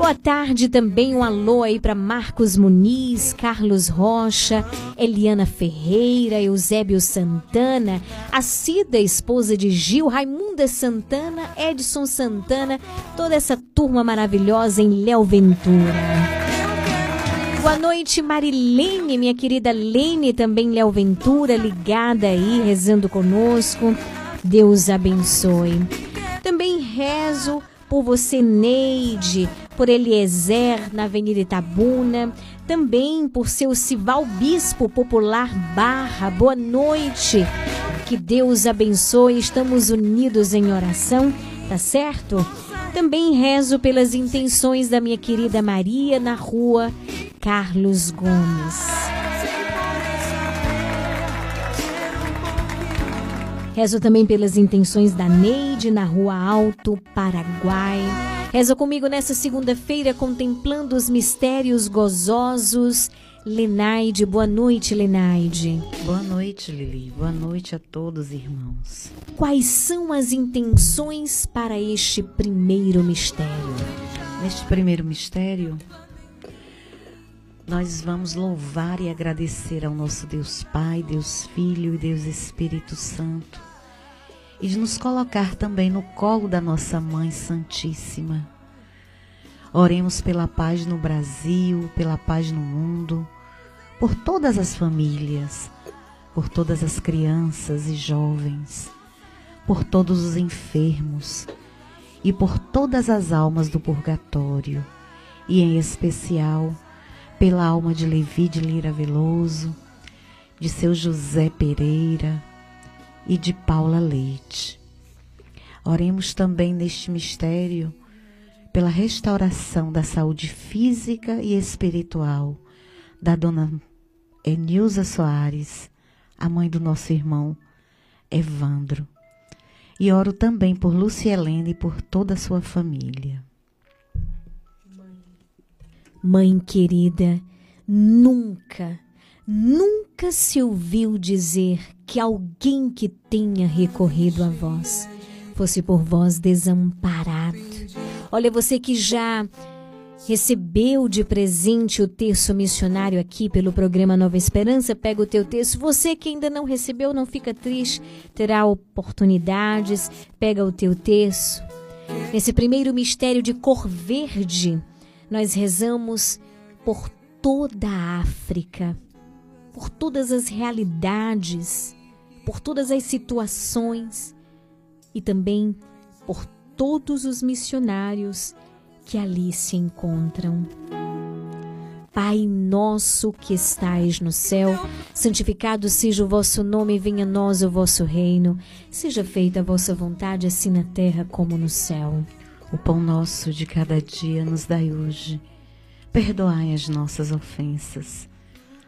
Speaker 3: Boa tarde também, um alô aí para Marcos Muniz, Carlos Rocha, Eliana Ferreira, Eusébio Santana, a Cida, esposa de Gil, Raimunda Santana, Edson Santana, toda essa turma maravilhosa em Léo Ventura. Boa noite, Marilene, minha querida Lene, também Léo Ventura, ligada aí, rezando conosco. Deus abençoe. Também rezo por você, Neide, por Eliezer, na Avenida Itabuna, também por seu Sival Bispo Popular Barra. Boa noite. Que Deus abençoe. Estamos unidos em oração, tá certo? Também rezo pelas intenções da minha querida Maria na rua Carlos Gomes. Rezo também pelas intenções da Neide na Rua Alto, Paraguai. Reza comigo nessa segunda-feira contemplando os mistérios gozosos. Lenaide, boa noite, Lenaide.
Speaker 19: Boa noite, Lili. Boa noite a todos, irmãos.
Speaker 3: Quais são as intenções para este primeiro mistério?
Speaker 19: Neste primeiro mistério, nós vamos louvar e agradecer ao nosso Deus Pai, Deus Filho e Deus Espírito Santo. E de nos colocar também no colo da nossa Mãe Santíssima. Oremos pela paz no Brasil, pela paz no mundo, por todas as famílias, por todas as crianças e jovens, por todos os enfermos e por todas as almas do purgatório, e em especial pela alma de Levi de Lira Veloso, de seu José Pereira e de Paula Leite. Oremos também neste mistério pela restauração da saúde física e espiritual da dona Enilza Soares, a mãe do nosso irmão Evandro. E oro também por Lucielene e por toda a sua família.
Speaker 3: Mãe querida, nunca, nunca se ouviu dizer que alguém que tenha recorrido a vós fosse por vós desamparado. Olha, você que já recebeu de presente o terço missionário aqui pelo programa Nova Esperança, pega o teu texto. Você que ainda não recebeu, não fica triste, terá oportunidades, pega o teu texto. Nesse primeiro mistério de cor verde, nós rezamos por toda a África, por todas as realidades, por todas as situações e também por todos os missionários que ali se encontram. Pai nosso que estais no céu, santificado seja o vosso nome, venha a nós o vosso reino, seja feita a vossa vontade, assim na terra como no céu.
Speaker 19: O pão nosso de cada dia nos dai hoje. Perdoai as nossas ofensas,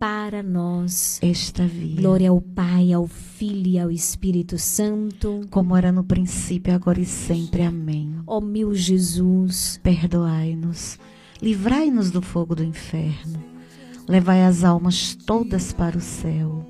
Speaker 3: para nós
Speaker 19: esta via.
Speaker 3: Glória ao Pai, ao Filho e ao Espírito Santo.
Speaker 19: como era no princípio, agora e sempre. Amém.
Speaker 3: Ó meu Jesus,
Speaker 19: Perdoai-nos, livrai-nos do fogo do inferno, levai as almas todas para o céu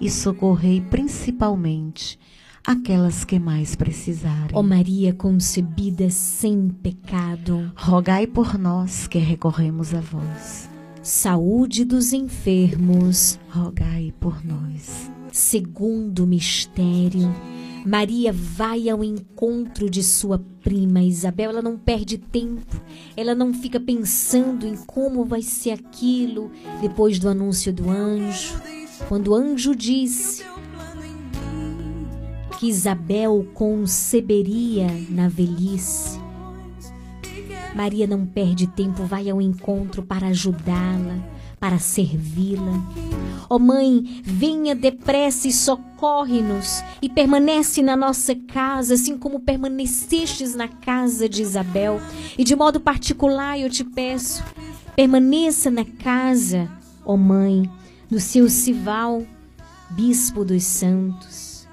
Speaker 19: e socorrei principalmente aquelas que mais precisarem.
Speaker 3: ó Maria concebida sem pecado,
Speaker 19: Rogai por nós que recorremos a vós.
Speaker 3: Saúde dos enfermos.
Speaker 19: Rogai por nós.
Speaker 3: Segundo mistério, Maria vai ao encontro de sua prima Isabel. Ela não perde tempo, ela não fica pensando em como vai ser aquilo depois do anúncio do anjo. quando o anjo disse que Isabel conceberia na velhice, Maria não perde tempo, vai ao encontro para ajudá-la, para servi-la. Ó Mãe, venha depressa e socorre-nos e permanece na nossa casa, assim como permanecestes na casa de Isabel. E de modo particular eu te peço, permaneça na casa, ó Mãe, do seu Sival, Bispo dos Santos.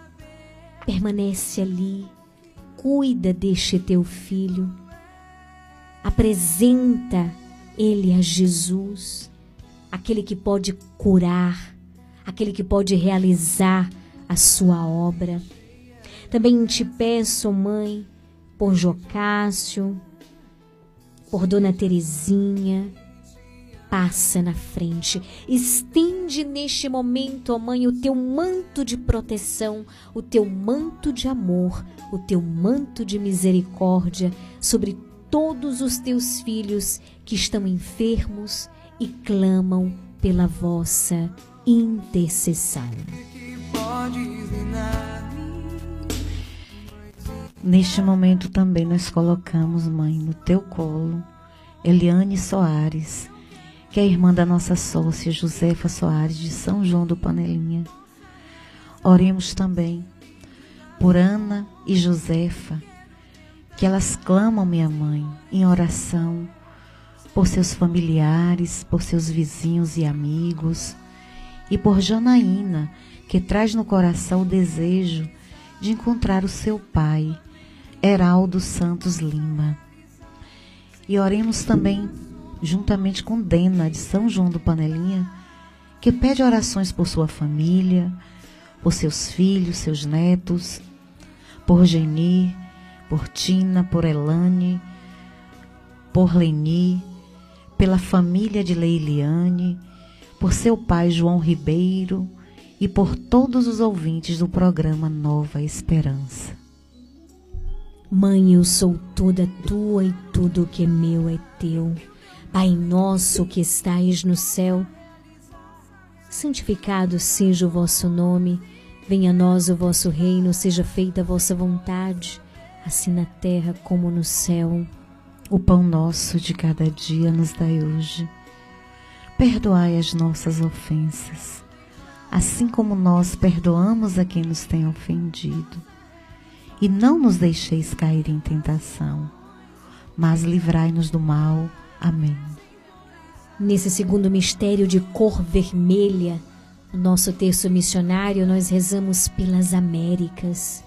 Speaker 3: Permanece ali, cuida deste teu filho, apresenta ele a Jesus aquele que pode curar, aquele que pode realizar a sua obra. Também te peço, mãe, por Jocássio, por Dona Terezinha, passa na frente, estende neste momento, ó mãe, o teu manto de proteção, o teu manto de amor, o teu manto de misericórdia sobre todos os teus filhos que estão enfermos e clamam pela vossa intercessão.
Speaker 19: Neste momento também nós colocamos, mãe, no teu colo, Eliane Soares, que é irmã da nossa sócia Josefa Soares de São João do Panelinha. Oremos também por Ana e Josefa, que elas clamam, minha mãe, em oração por seus familiares, por seus vizinhos e amigos, e por Janaína, que traz no coração o desejo de encontrar o seu pai, Heraldo Santos Lima. E oremos também, juntamente com Dena, de São João do Panelinha, que pede orações por sua família, por seus filhos, seus netos, por Geni, por Tina, por Elane, por Leni, pela família de Leiliane, por seu pai João Ribeiro e por todos os ouvintes do programa Nova Esperança.
Speaker 3: Mãe, eu sou toda tua e tudo que é meu é teu. Pai nosso que estais no céu, santificado seja o vosso nome, venha a nós o vosso reino, seja feita a vossa vontade, assim na terra como no céu.
Speaker 19: O pão nosso de cada dia nos dai hoje. Perdoai as nossas ofensas, assim como nós perdoamos a quem nos tem ofendido. E não nos deixeis cair em tentação, mas livrai-nos do mal. Amém.
Speaker 3: Nesse segundo mistério de cor vermelha, nosso terço missionário, nós rezamos pelas Américas.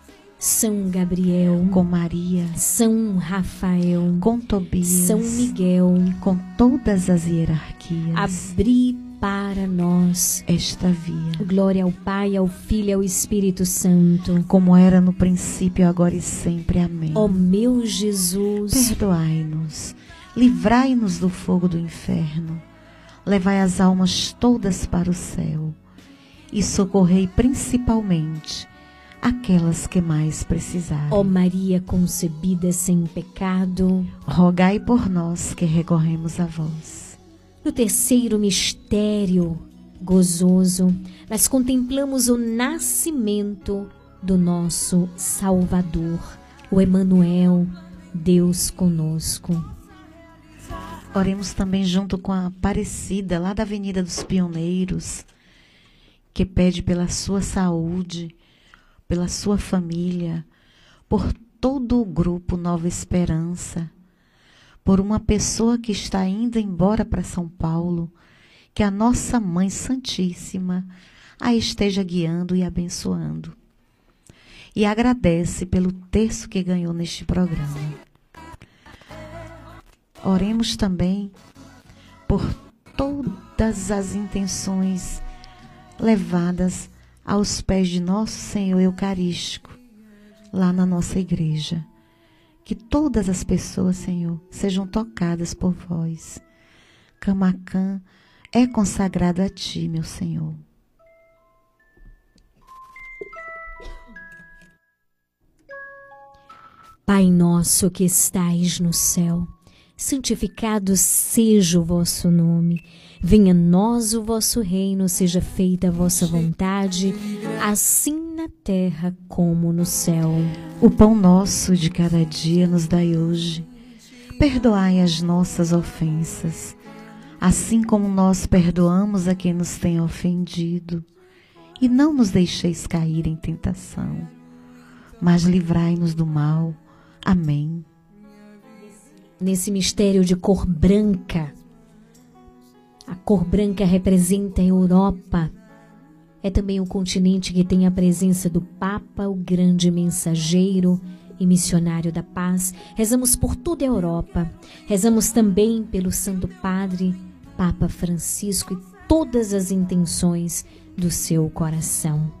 Speaker 3: São Gabriel,
Speaker 19: Com Maria,
Speaker 3: São Rafael,
Speaker 19: com Tobias,
Speaker 3: São Miguel,
Speaker 19: com todas as hierarquias,
Speaker 3: abri para nós
Speaker 19: esta via,
Speaker 3: glória ao Pai, ao Filho e ao Espírito Santo.
Speaker 19: como era no princípio, agora e sempre. Amém.
Speaker 3: Ó meu Jesus,
Speaker 19: Perdoai-nos, livrai-nos do fogo do inferno, levai as almas todas para o céu. E socorrei principalmente aquelas que mais precisarem.
Speaker 3: ó Maria concebida sem pecado,
Speaker 19: Rogai por nós que recorremos a vós.
Speaker 3: No terceiro mistério gozoso, nós contemplamos o nascimento do nosso Salvador, o Emanuel, Deus conosco.
Speaker 19: Oremos também junto com a Aparecida, lá da Avenida dos Pioneiros, que pede pela sua saúde, pela sua família, por todo o grupo Nova Esperança, por uma pessoa que está indo embora para São Paulo, que a nossa Mãe Santíssima a esteja guiando e abençoando. E agradece pelo terço que ganhou neste programa. Oremos também por todas as intenções levadas aos pés de nosso Senhor Eucarístico, lá na nossa igreja. Que todas as pessoas, Senhor, sejam tocadas por vós. Camacan é consagrado a Ti, meu Senhor.
Speaker 3: Pai nosso que estais no céu, santificado seja o vosso nome. Venha a nós o vosso reino, seja feita a vossa vontade, assim na terra como no céu.
Speaker 19: O pão nosso de cada dia nos dai hoje. Perdoai as nossas ofensas, assim como nós perdoamos a quem nos tem ofendido. E não nos deixeis cair em tentação, mas livrai-nos do mal. Amém.
Speaker 3: Nesse mistério de cor branca, a cor branca representa a Europa. É também o continente que tem a presença do Papa, o grande mensageiro e missionário da paz. Rezamos por toda a Europa. Rezamos também pelo Santo Padre, Papa Francisco e todas as intenções do seu coração.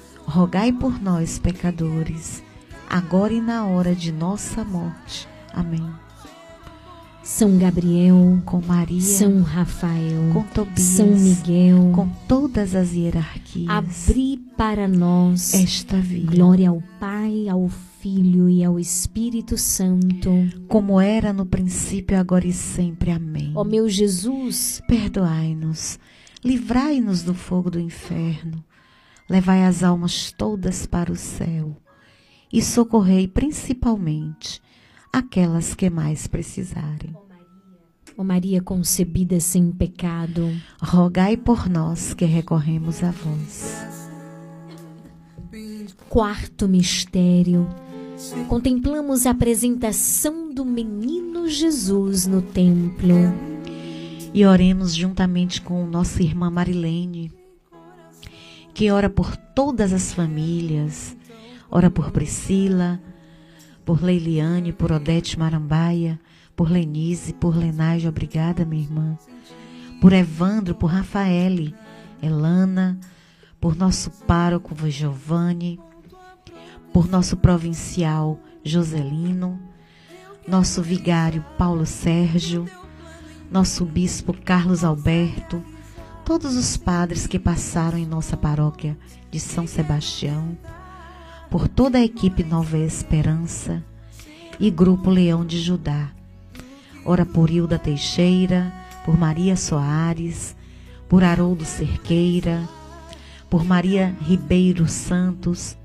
Speaker 19: rogai por nós, pecadores, agora e na hora de nossa morte. Amém.
Speaker 3: São Gabriel,
Speaker 19: Com Maria,
Speaker 3: São Rafael,
Speaker 19: com Tobias,
Speaker 3: São Miguel,
Speaker 19: com todas as hierarquias,
Speaker 3: abri para nós
Speaker 19: esta vida,
Speaker 3: glória ao Pai, ao Filho e ao Espírito Santo.
Speaker 19: como era no princípio, agora e sempre. Amém.
Speaker 3: Ó meu Jesus,
Speaker 19: Perdoai-nos, livrai-nos do fogo do inferno, levai as almas todas para o céu e socorrei principalmente aquelas que mais precisarem.
Speaker 3: ó Maria concebida sem pecado,
Speaker 19: Rogai por nós que recorremos a vós.
Speaker 3: quarto mistério, contemplamos a apresentação do menino Jesus no templo.
Speaker 19: E oremos juntamente com nossa irmã Marilene, que ora por todas as famílias, ora por Priscila, por Leiliane, por Odete Marambaia, por Lenise, por Lenage, obrigada, minha irmã, por Evandro, por Rafaele, Elana, por nosso pároco Giovanni, por nosso provincial Joselino, nosso vigário Paulo Sérgio, nosso bispo Carlos Alberto, todos os padres que passaram em nossa paróquia de São Sebastião, por toda a equipe Nova Esperança e Grupo Leão de Judá. Ora por Hilda Teixeira, por Maria Soares, por Haroldo Cerqueira, por Maria Ribeiro Santos,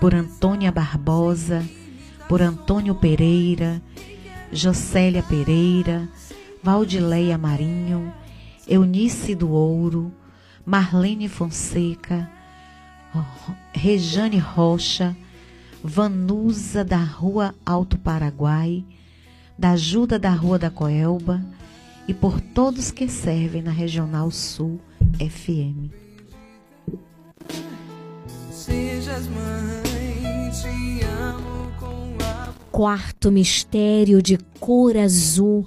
Speaker 19: por Antônia Barbosa, por Antônio Pereira, Jocélia Pereira, Valdileia Marinho, Eunice do Ouro, Marlene Fonseca, Rejane Rocha, Vanusa da Rua Alto Paraguai, da Ajuda da Rua da Coelba e por todos que servem na Regional Sul FM.
Speaker 2: Sejas mãe, te amo com a
Speaker 3: Quarto mistério de cor azul,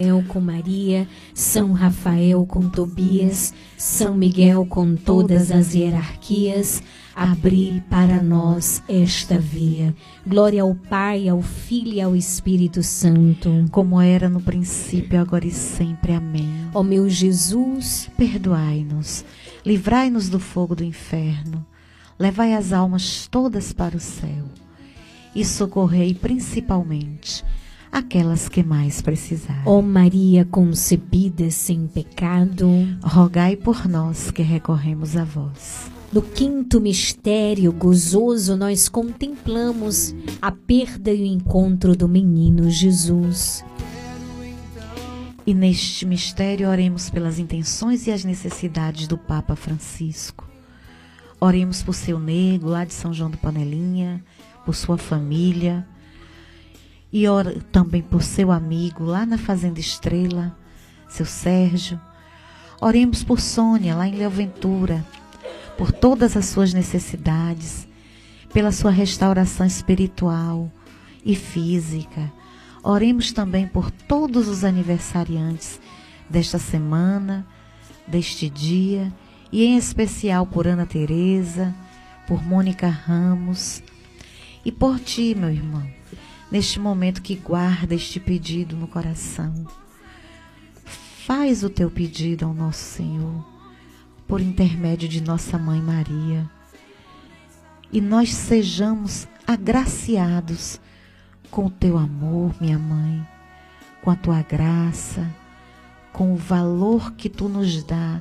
Speaker 3: Eu com Maria, São Rafael com Tobias, São Miguel com todas as hierarquias, abri para nós esta via. Glória ao Pai, ao Filho e ao Espírito Santo.
Speaker 19: Como era no princípio, agora e sempre. Amém.
Speaker 3: Ó meu Jesus,
Speaker 19: Perdoai-nos, livrai-nos do fogo do inferno, levai as almas todas para o céu e socorrei principalmente aquelas que mais precisarem.
Speaker 3: ó Maria concebida sem pecado,
Speaker 19: Rogai por nós que recorremos a vós.
Speaker 3: No quinto mistério gozoso, nós contemplamos a perda e o encontro do menino Jesus.
Speaker 19: E neste mistério oremos pelas intenções e as necessidades do Papa Francisco. Oremos por seu nego lá de São João do Panelinha, por sua família. E ora também por seu amigo lá na Fazenda Estrela, seu Sérgio. Oremos por Sônia lá em Léo Ventura, por todas as suas necessidades, pela sua restauração espiritual e física. Oremos também por todos os aniversariantes desta semana, deste dia, e em especial por Ana Teresa, por Mônica Ramos e por ti, meu irmão, neste momento que guarda este pedido no coração. Faz o teu pedido ao nosso Senhor por intermédio de nossa mãe Maria. E nós sejamos agraciados com o teu amor, minha mãe, com a tua graça, com o valor que tu nos dá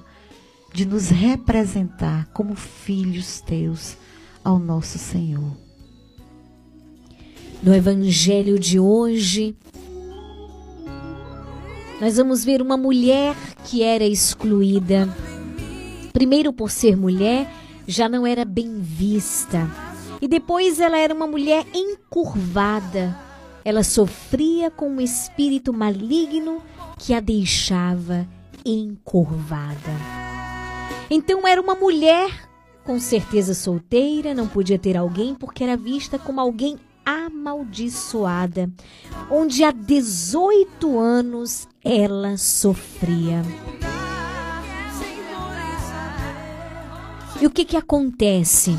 Speaker 19: de nos representar como filhos teus ao nosso Senhor.
Speaker 3: No evangelho de hoje, nós vamos ver uma mulher que era excluída. Primeiro, por ser mulher, já não era bem vista. E depois, ela era uma mulher encurvada. Ela sofria com um espírito maligno que a deixava encurvada. Então, era uma mulher com certeza solteira, não podia ter alguém porque era vista como alguém amaldiçoada, onde há 18 anos ela sofria. E o que que acontece?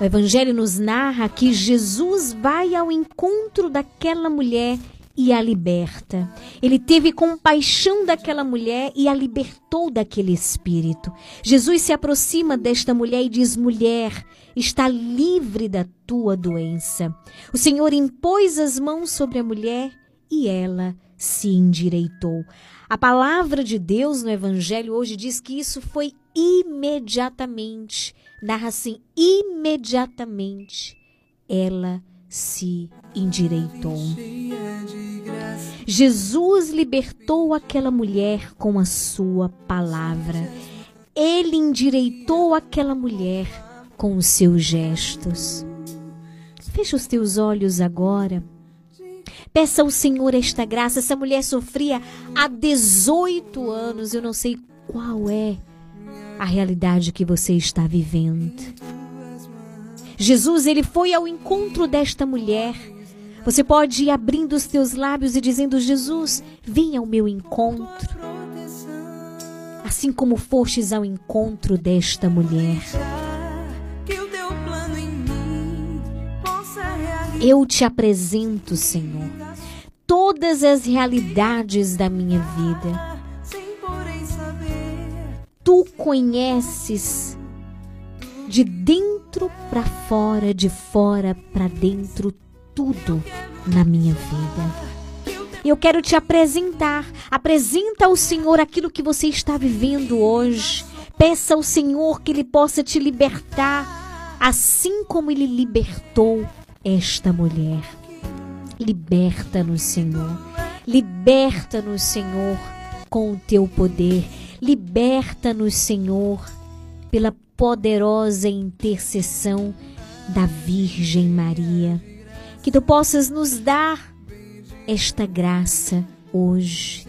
Speaker 3: O Evangelho nos narra que Jesus vai ao encontro daquela mulher e a liberta. Ele teve compaixão daquela mulher e a libertou daquele espírito. Jesus se aproxima desta mulher e diz: Mulher, está livre da tua doença. O Senhor impôs as mãos sobre a mulher e ela se endireitou. A palavra de Deus no Evangelho hoje diz que isso foi imediatamente. Narra assim: imediatamente ela se endireitou. Jesus libertou aquela mulher com a sua palavra. Ele endireitou aquela mulher com os seus gestos. Fecha os teus olhos agora. Peça ao Senhor esta graça. Essa mulher sofria há 18 anos. Eu não sei qual é a realidade que você está vivendo. Jesus, ele foi ao encontro desta mulher. Você pode ir abrindo os teus lábios e dizendo: Jesus, venha ao meu encontro. Assim como fostes ao encontro desta mulher. Eu te apresento, Senhor, todas as realidades da minha vida. Tu conheces de dentro para fora, de fora para dentro, tudo na minha vida. Eu quero te apresentar. Apresenta ao Senhor aquilo que você está vivendo hoje. Peça ao Senhor que Ele possa te libertar, assim como Ele libertou esta mulher. Liberta-nos, Senhor. Liberta-nos, Senhor, com o teu poder. Liberta-nos, Senhor, pela poderosa intercessão da Virgem Maria. Que tu possas nos dar esta graça hoje.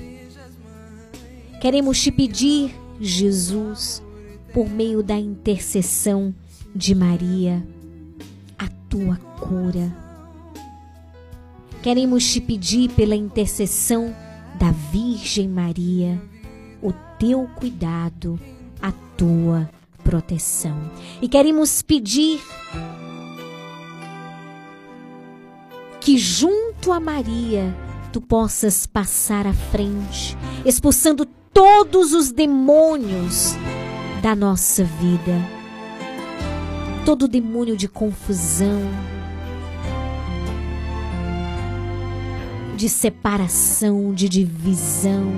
Speaker 3: Queremos te pedir, Jesus, por meio da intercessão de Maria, tua cura. Queremos te pedir pela intercessão da Virgem Maria, o teu cuidado, a tua proteção. E queremos pedir que junto a Maria tu possas passar à frente, expulsando todos os demônios da nossa vida. Todo demônio de confusão, de separação, de divisão,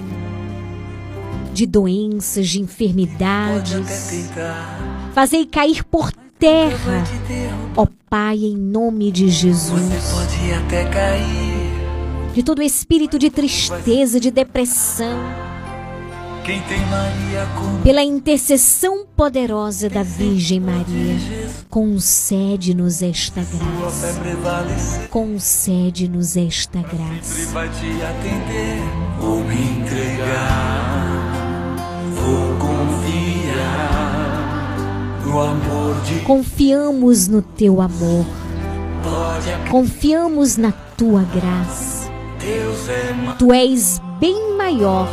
Speaker 3: de doenças, de enfermidades. Fazei cair por terra, ó Pai, em nome de Jesus. De todo espírito de tristeza, de depressão, pela intercessão poderosa da Virgem Maria, concede-nos esta graça. Concede-nos esta graça.
Speaker 7: vai te atender. Vou me entregar. Vou confiar no amor de
Speaker 3: Confiamos no teu amor, confiamos na tua graça.
Speaker 7: É.
Speaker 3: Tu és bem maior,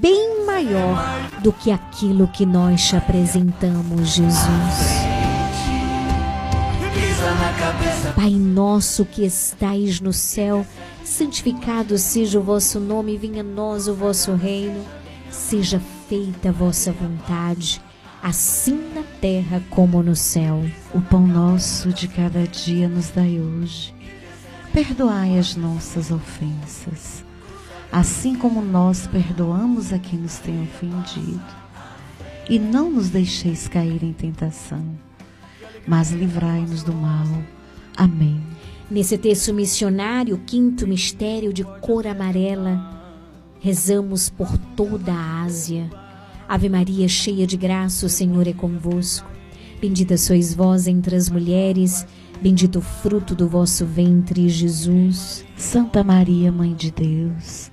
Speaker 3: bem maior do que aquilo que nós te apresentamos, Jesus. Pai nosso que estais no céu, santificado seja o vosso nome, venha a nós o vosso reino, seja feita a vossa vontade, assim na terra como no céu.
Speaker 19: O pão nosso de cada dia nos dai hoje. Perdoai as nossas ofensas, assim como nós perdoamos a quem nos tem ofendido. E não nos deixeis cair em tentação, mas livrai-nos do mal. Amém.
Speaker 3: Nesse texto missionário, quinto mistério de cor amarela, rezamos por toda a Ásia. Ave Maria, cheia de graça, o Senhor é convosco. Bendita sois vós entre as mulheres, bendito o fruto do vosso ventre, Jesus.
Speaker 19: Santa Maria, Mãe de Deus,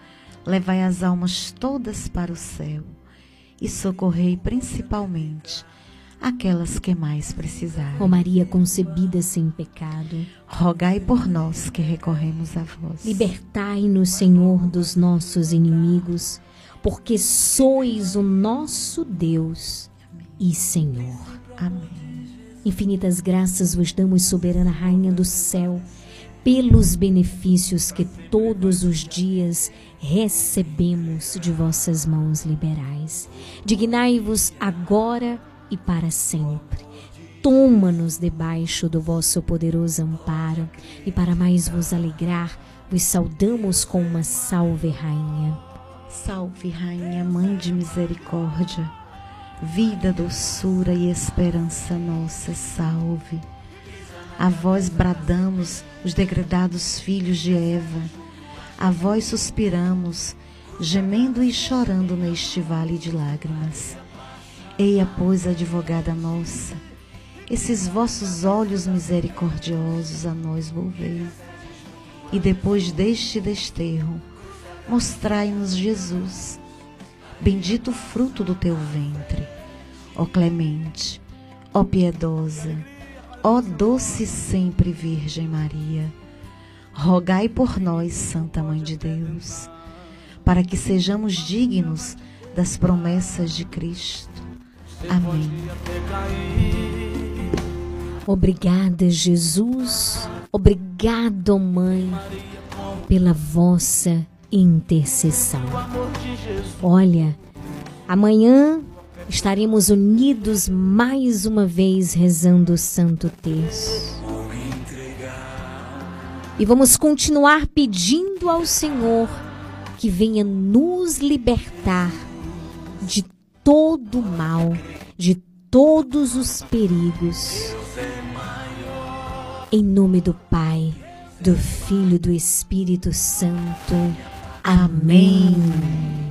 Speaker 19: levai as almas todas para o céu e socorrei principalmente aquelas que mais precisarem.
Speaker 3: ó Maria concebida sem pecado,
Speaker 19: Rogai por nós que recorremos a vós.
Speaker 3: libertai-nos, Senhor, dos nossos inimigos, porque sois o nosso Deus e Senhor.
Speaker 19: Amém.
Speaker 3: Infinitas graças vos damos, soberana Rainha do céu, pelos benefícios que todos os dias recebemos de vossas mãos liberais. Dignai-vos agora e para sempre. Toma-nos debaixo do vosso poderoso amparo, e para mais vos alegrar, vos saudamos com uma salve, Rainha.
Speaker 19: Salve, Rainha, Mãe de Misericórdia, vida, doçura e esperança nossa, salve. A vós bradamos, os degradados filhos de Eva, a vós suspiramos, gemendo e chorando neste vale de lágrimas. Eia, pois, advogada nossa, esses vossos olhos misericordiosos a nós volvei. E depois deste desterro, mostrai-nos Jesus, bendito fruto do teu ventre. Ó clemente, ó piedosa, ó doce sempre Virgem Maria, rogai por nós, Santa Mãe de Deus, para que sejamos dignos das promessas de Cristo. Amém.
Speaker 3: Obrigada, Jesus. Obrigado, Mãe, pela vossa intercessão. Olha, amanhã estaremos unidos mais uma vez rezando o Santo Terço. E vamos continuar pedindo ao Senhor que venha nos libertar de todo o mal, de todos os perigos. Em nome do Pai, do Filho e do Espírito Santo. Amém.
Speaker 13: São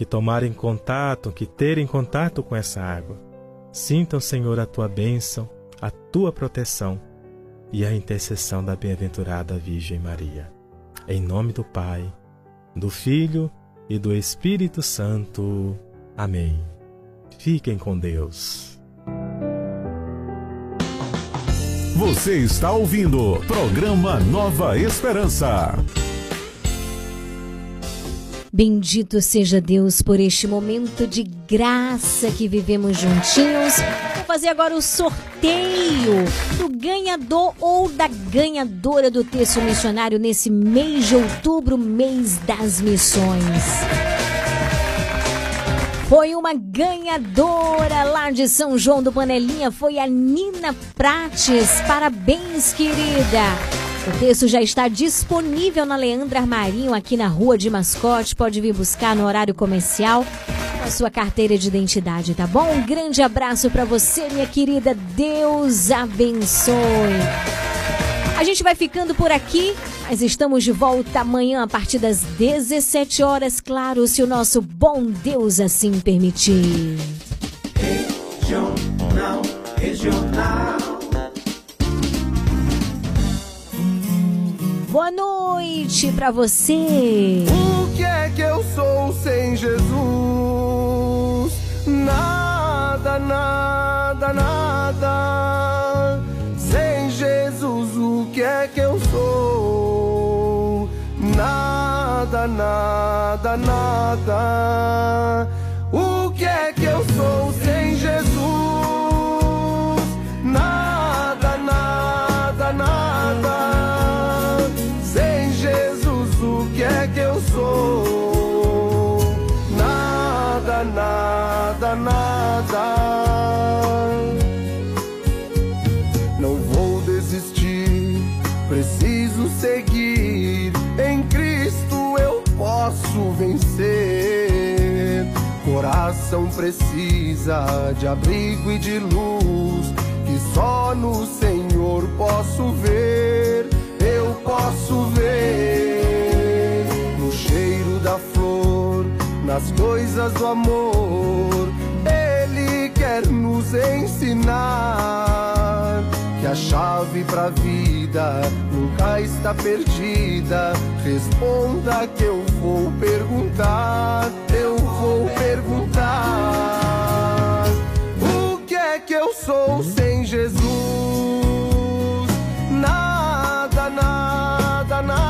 Speaker 20: que tomarem contato, que terem contato com essa água, sintam, Senhor, a tua bênção, a tua proteção e a intercessão da bem-aventurada Virgem Maria. Em nome do Pai, do Filho e do Espírito Santo. Amém. Fiquem com Deus.
Speaker 4: Você está ouvindo programa Nova Esperança.
Speaker 3: Bendito seja Deus por este momento de graça que vivemos juntinhos. Vou fazer agora o sorteio do ganhador ou da ganhadora do texto missionário nesse mês de outubro, mês das missões. Foi uma ganhadora lá de São João do Panelinha, foi a Nina Prates. Parabéns, querida! O texto já está disponível na Leandra Armarinho, aqui na Rua de Mascote. Pode vir buscar no horário comercial a sua carteira de identidade, tá bom? Um grande abraço para você, minha querida. Deus abençoe. A gente vai ficando por aqui, mas estamos de volta amanhã a partir das 17 horas, claro, se o nosso bom Deus assim permitir.
Speaker 21: Regional, regional.
Speaker 3: Boa noite para você.
Speaker 21: O que é que eu sou sem Jesus? Nada, nada, nada. Sem Jesus, o que é que eu sou? Nada, nada, nada. Coração precisa de abrigo e de luz, que só no Senhor posso ver. Eu posso ver no cheiro da flor, nas coisas do amor. Ele quer nos ensinar que a chave pra vida nunca está perdida. Responda que eu vou perguntar, eu vou perguntar. O que é que eu sou sem Jesus? Nada, nada, nada.